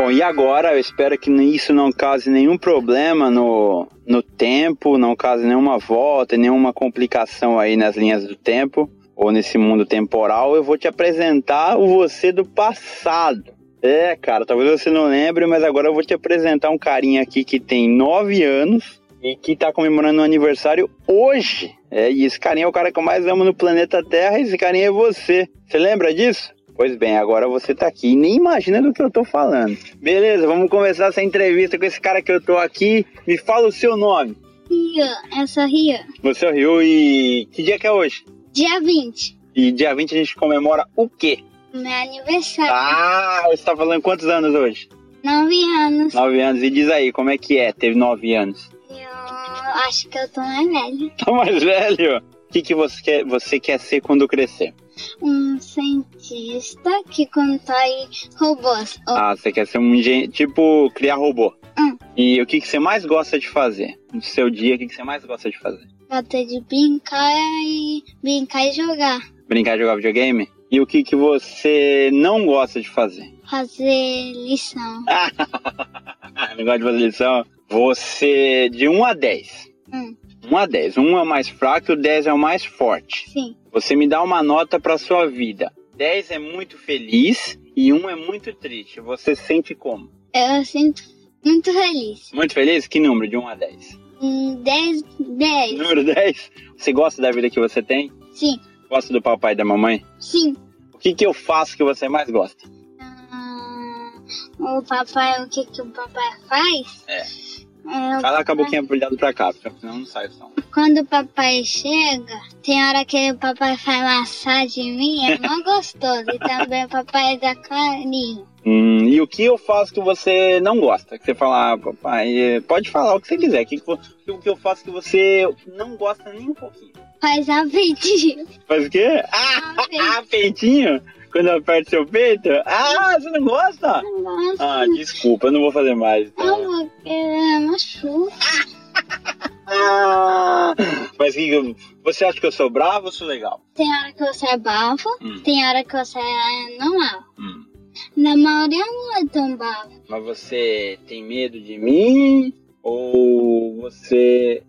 Bom, e agora eu espero que isso não cause nenhum problema no, no tempo, não cause nenhuma volta, nenhuma complicação aí nas linhas do tempo ou nesse mundo temporal, eu vou te apresentar o você do passado. É, cara, talvez você não lembre, mas agora eu vou te apresentar um carinha aqui que tem 9 anos e que tá comemorando um aniversário hoje. É, e esse carinha é o cara que eu mais amo no planeta Terra e esse carinha é você. Você lembra disso? Pois bem, agora você tá aqui e nem imagina do que eu tô falando. Beleza, vamos começar essa entrevista com esse cara que eu tô aqui. Me fala o seu nome. Ria, essa Ria. Você é o Rio e que dia que é hoje? Dia 20. E dia 20 a gente comemora o quê? Meu aniversário. Ah, você tá falando quantos anos hoje? Nove anos. Nove anos. E diz aí, como é que é? Teve nove anos. Eu acho que eu tô mais velho. Tá mais velho? O que, que você, quer, você quer ser quando crescer? Um cientista que constrói robôs. Ah, você quer ser um engenheiro, tipo, criar robô. Hum. E o que, que você mais gosta de fazer? No seu dia, o que, que você mais gosta de fazer? Gosto de brincar e brincar e jogar. Brincar e jogar videogame? E o que, que você não gosta de fazer? Fazer lição. não gosta de fazer lição? Você, de 1 a 10. Hum. 1 a 10. 1 é o mais fraco e o 10 é o mais forte. Sim. Você me dá uma nota para sua vida. 10 é muito feliz e 1 é muito triste. Você sente como? Eu sinto muito feliz. Muito feliz? Que número de 1 a 10? 10, 10. Número 10? Você gosta da vida que você tem? Sim. Gosta do papai e da mamãe? Sim. O que, que eu faço que você mais gosta? Ah, o papai, o que, que o papai faz? É. É, Fala com a boquinha brilhando pra cá, porque senão não sai o som. Quando o papai chega, tem hora que o papai faz massagem em mim, é mó gostoso. E também o papai dá carinho. Hum, e o que eu faço que você não gosta? Que você fala, ah, papai, pode falar o que você quiser. Que, o que eu faço que você não gosta nem um pouquinho? Faz a peitinho. Faz o quê? Ah, peitinho? Quando eu aperto seu peito? Ah, você não gosta? Não gosto. Ah, desculpa, eu não vou fazer mais. Então. Não, porque machuca. Mas e, você acha que eu sou bravo ou sou legal? Tem hora que você é bravo, Hum. tem hora que você é normal. Hum. Na maioria não é tão bravo. Mas você tem medo de mim ou você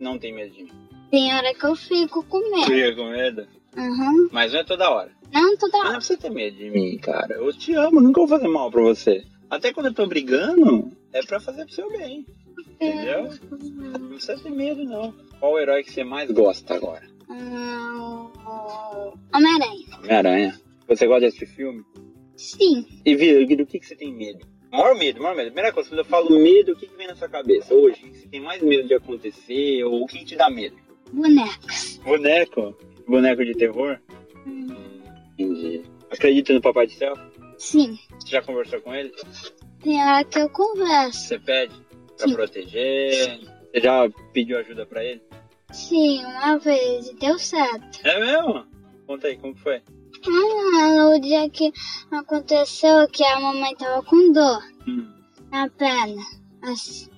não tem medo de mim? Tem hora que eu fico com medo. Fica com medo? Uhum. Mas não é toda hora. Não toda Mas não hora. precisa ter medo de mim, cara. Eu te amo, nunca vou fazer mal pra você. Até quando eu tô brigando, é pra fazer pro seu bem. Entendeu? Não precisa ter medo, não. Qual o herói que você mais gosta agora? Hum, o Homem-Aranha. Homem-Aranha. Você gosta desse filme? Sim. E Vira, do que, que você tem medo? Maior medo, maior medo. Primeira coisa, quando eu falo medo, o que, que vem na sua cabeça hoje? O que você tem mais medo de acontecer? Ou o que te dá medo? Bonecos. Boneco? Boneco de terror? Entendi. Acredita no Papai do Céu? Sim. Você já conversou com ele? Tem hora que eu converso. Você pede pra Sim. proteger? Você já pediu ajuda pra ele? Sim, uma vez e deu certo. É mesmo? Conta aí, como foi? Ah, o dia que aconteceu que a mamãe tava com dor Hum. na perna. Assim,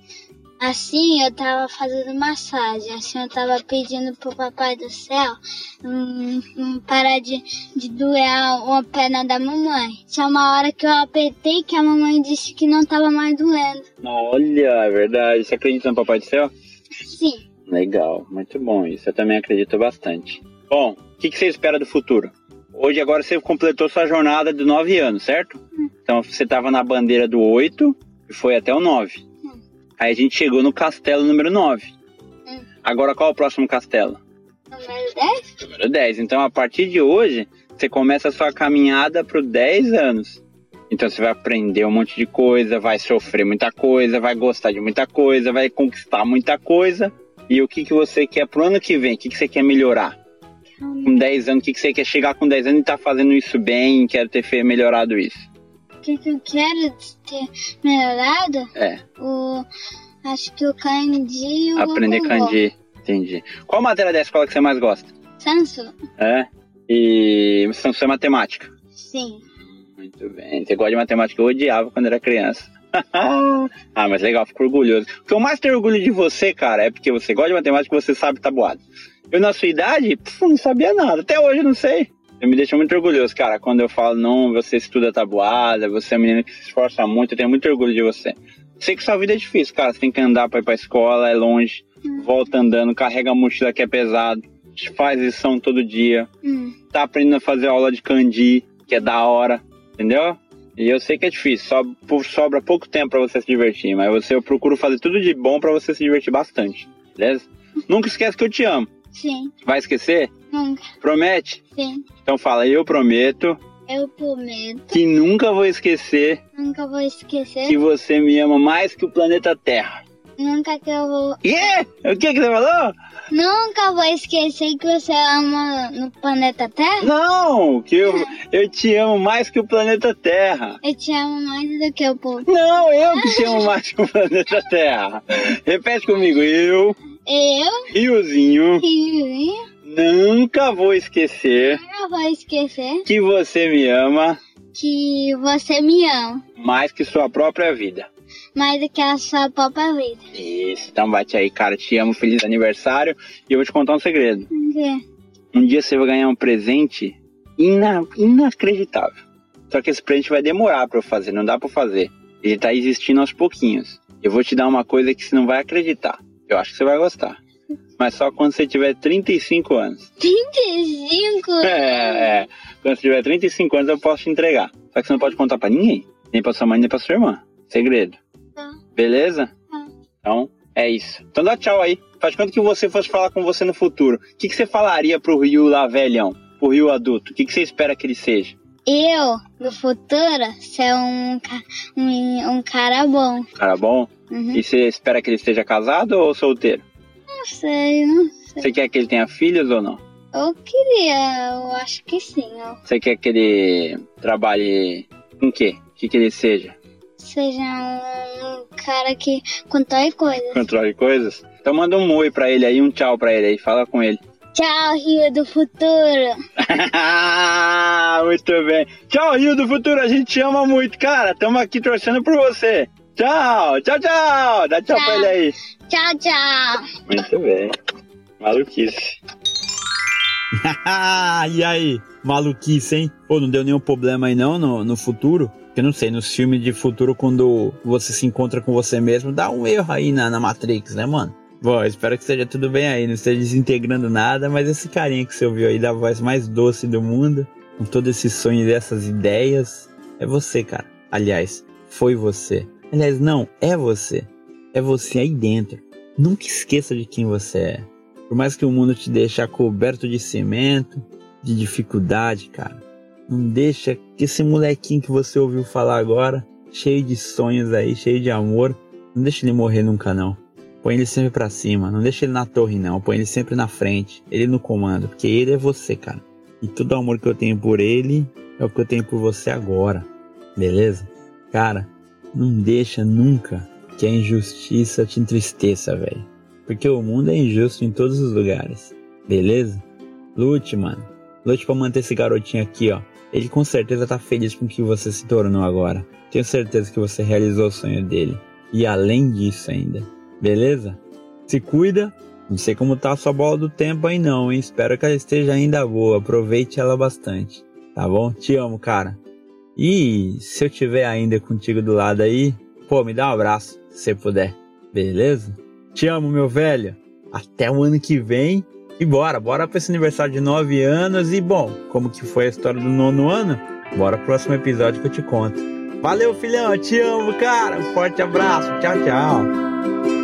assim eu tava fazendo massagem. Assim eu tava pedindo pro papai do céu hum, hum, parar de, de doer uma perna da mamãe. Tinha uma hora que eu apertei que a mamãe disse que não tava mais doendo. Olha, é verdade. Você acredita no Papai do Céu? Sim. Legal, muito bom isso. Eu também acredito bastante. Bom, o que, que você espera do futuro? Hoje, agora, você completou sua jornada de 9 anos, certo? Então, você estava na bandeira do 8 e foi até o 9. Aí a gente chegou no castelo número 9. Hum. Agora, qual é o próximo castelo? Número 10? Número 10. Então, a partir de hoje, você começa a sua caminhada para 10 anos. Então, você vai aprender um monte de coisa, vai sofrer muita coisa, vai gostar de muita coisa, vai conquistar muita coisa. E o que, que você quer pro ano que vem? O que, que você quer melhorar? Com 10 anos, o que, que você quer chegar com 10 anos e tá fazendo isso bem, quero ter melhorado isso? O que, que eu quero ter melhorado? É, O, acho que o kanji e o aprender gogô. kanji. Entendi. Qual matéria da escola que você mais gosta? Sansu? É? E você é matemática? Sim. Muito bem. Você gosta de matemática? Eu odiava quando era criança. ah, mas legal, fico orgulhoso. O que eu mais tenho orgulho de você, cara, é porque você gosta de matemática e você sabe tabuado. Eu, na sua idade, pff, não sabia nada. Até hoje eu não sei. Eu me deixo muito orgulhoso, cara, quando eu falo, não, você estuda tabuada, você é um menino que se esforça muito, eu tenho muito orgulho de você. Sei que sua vida é difícil, cara. Você tem que andar pra ir pra escola, é longe, volta andando, carrega a mochila que é pesado, faz lição todo dia Hum. tá aprendendo a fazer aula de kanji, que é da hora, entendeu? E eu sei que é difícil, só sobra pouco tempo pra você se divertir, mas você eu procuro fazer tudo de bom pra você se divertir bastante, beleza? Nunca esquece que eu te amo. Sim. Vai esquecer? Nunca. Promete? Sim. Então fala, eu prometo Eu prometo. que nunca vou esquecer Nunca vou esquecer. que você me ama mais que o planeta Terra. Nunca que eu vou. Yeah! O que que você falou? Nunca vou esquecer que você ama no planeta Terra. Não, que eu, eu te amo mais que o planeta Terra. Eu te amo mais do que o povo. Não, eu que te amo mais que o planeta Terra. Repete comigo, eu, Eu, Riozinho, Riozinho, nunca vou esquecer nunca vou esquecer que você me ama que você me ama mais que sua própria vida. mais do que a sua própria vida. Isso, então bate aí, cara, te amo, feliz aniversário. E eu vou te contar um segredo. Por quê? Um dia você vai ganhar um presente ina- inacreditável. Só que esse presente vai demorar pra eu fazer, não dá pra eu fazer. Ele tá existindo aos pouquinhos. Eu vou te dar uma coisa que você não vai acreditar. Eu acho que você vai gostar. Mas só quando você tiver 35 anos. 35? É, é. Quando você tiver 35 anos eu posso te entregar. Só que você não pode contar pra ninguém. Nem pra sua mãe, nem pra sua irmã. Segredo. Tá. Beleza? Tá. Então, é isso. Então dá tchau aí. Faz quanto que você fosse falar com você no futuro. O que, que você falaria pro Rio lá, velhão? Pro Rio adulto? O que, que você espera que ele seja? Eu, no futuro, ser um, um, um cara bom. Cara bom? Uhum. E você espera que ele esteja casado ou solteiro? Não sei, não sei. Você quer que ele tenha filhos ou não? Eu queria, eu acho que sim. Eu Você quer que ele trabalhe com o quê? O que, que ele seja? seja um, cara que constrói coisas. Controle coisas? Então manda um oi pra ele aí, um tchau pra ele aí, fala com ele. Tchau, Rio do Futuro. muito bem. Tchau, Rio do Futuro, a gente te ama muito, cara. Tamo aqui torcendo por você. Tchau, tchau, tchau. Dá tchau, Tchau. pra ele aí. Tchau, tchau. Muito bem. Maluquice. e aí? Maluquice, hein? Pô, não deu nenhum problema aí não no, no futuro? Eu não sei, nos filmes de futuro, quando você se encontra com você mesmo, dá um erro aí na, na Matrix, né, mano? Bom, espero que esteja tudo bem aí, não esteja desintegrando nada, mas esse carinha que você ouviu aí da voz mais doce do mundo, com todo esse sonho e essas ideias, é você, cara. Aliás, foi você. Aliás, não, é você. É você aí dentro. Nunca esqueça de quem você é. Por mais que o mundo te deixe coberto de cimento, de dificuldade, cara. Não deixa que esse molequinho que você ouviu falar agora, cheio de sonhos aí, cheio de amor, não deixa ele morrer nunca não. Põe ele sempre pra cima, não deixa ele na torre não, põe ele sempre na frente, ele no comando, porque ele é você, cara. E todo o amor que eu tenho por ele é o que eu tenho por você agora, beleza? Cara, não deixa nunca que a injustiça te entristeça, velho. Porque o mundo é injusto em todos os lugares. Beleza? Lute, mano. Lute pra manter esse garotinho aqui, ó. Ele com certeza tá feliz com o que você se tornou agora. Tenho certeza que você realizou o sonho dele. E além disso ainda. Beleza? Se cuida. Não sei como tá a sua bola do tempo aí não, hein? Espero que ela esteja ainda boa. Aproveite ela bastante. Tá bom? Te amo, cara. E se eu tiver ainda contigo do lado aí, pô, me dá um abraço, se puder. Beleza? Te amo, meu velho. Até o ano que vem. E bora, bora para esse aniversário de 9 anos. E bom, como que foi a história do nono ano? Bora pro próximo episódio que eu te conto. Valeu, filhão. Te amo, cara. Um forte abraço. Tchau, tchau.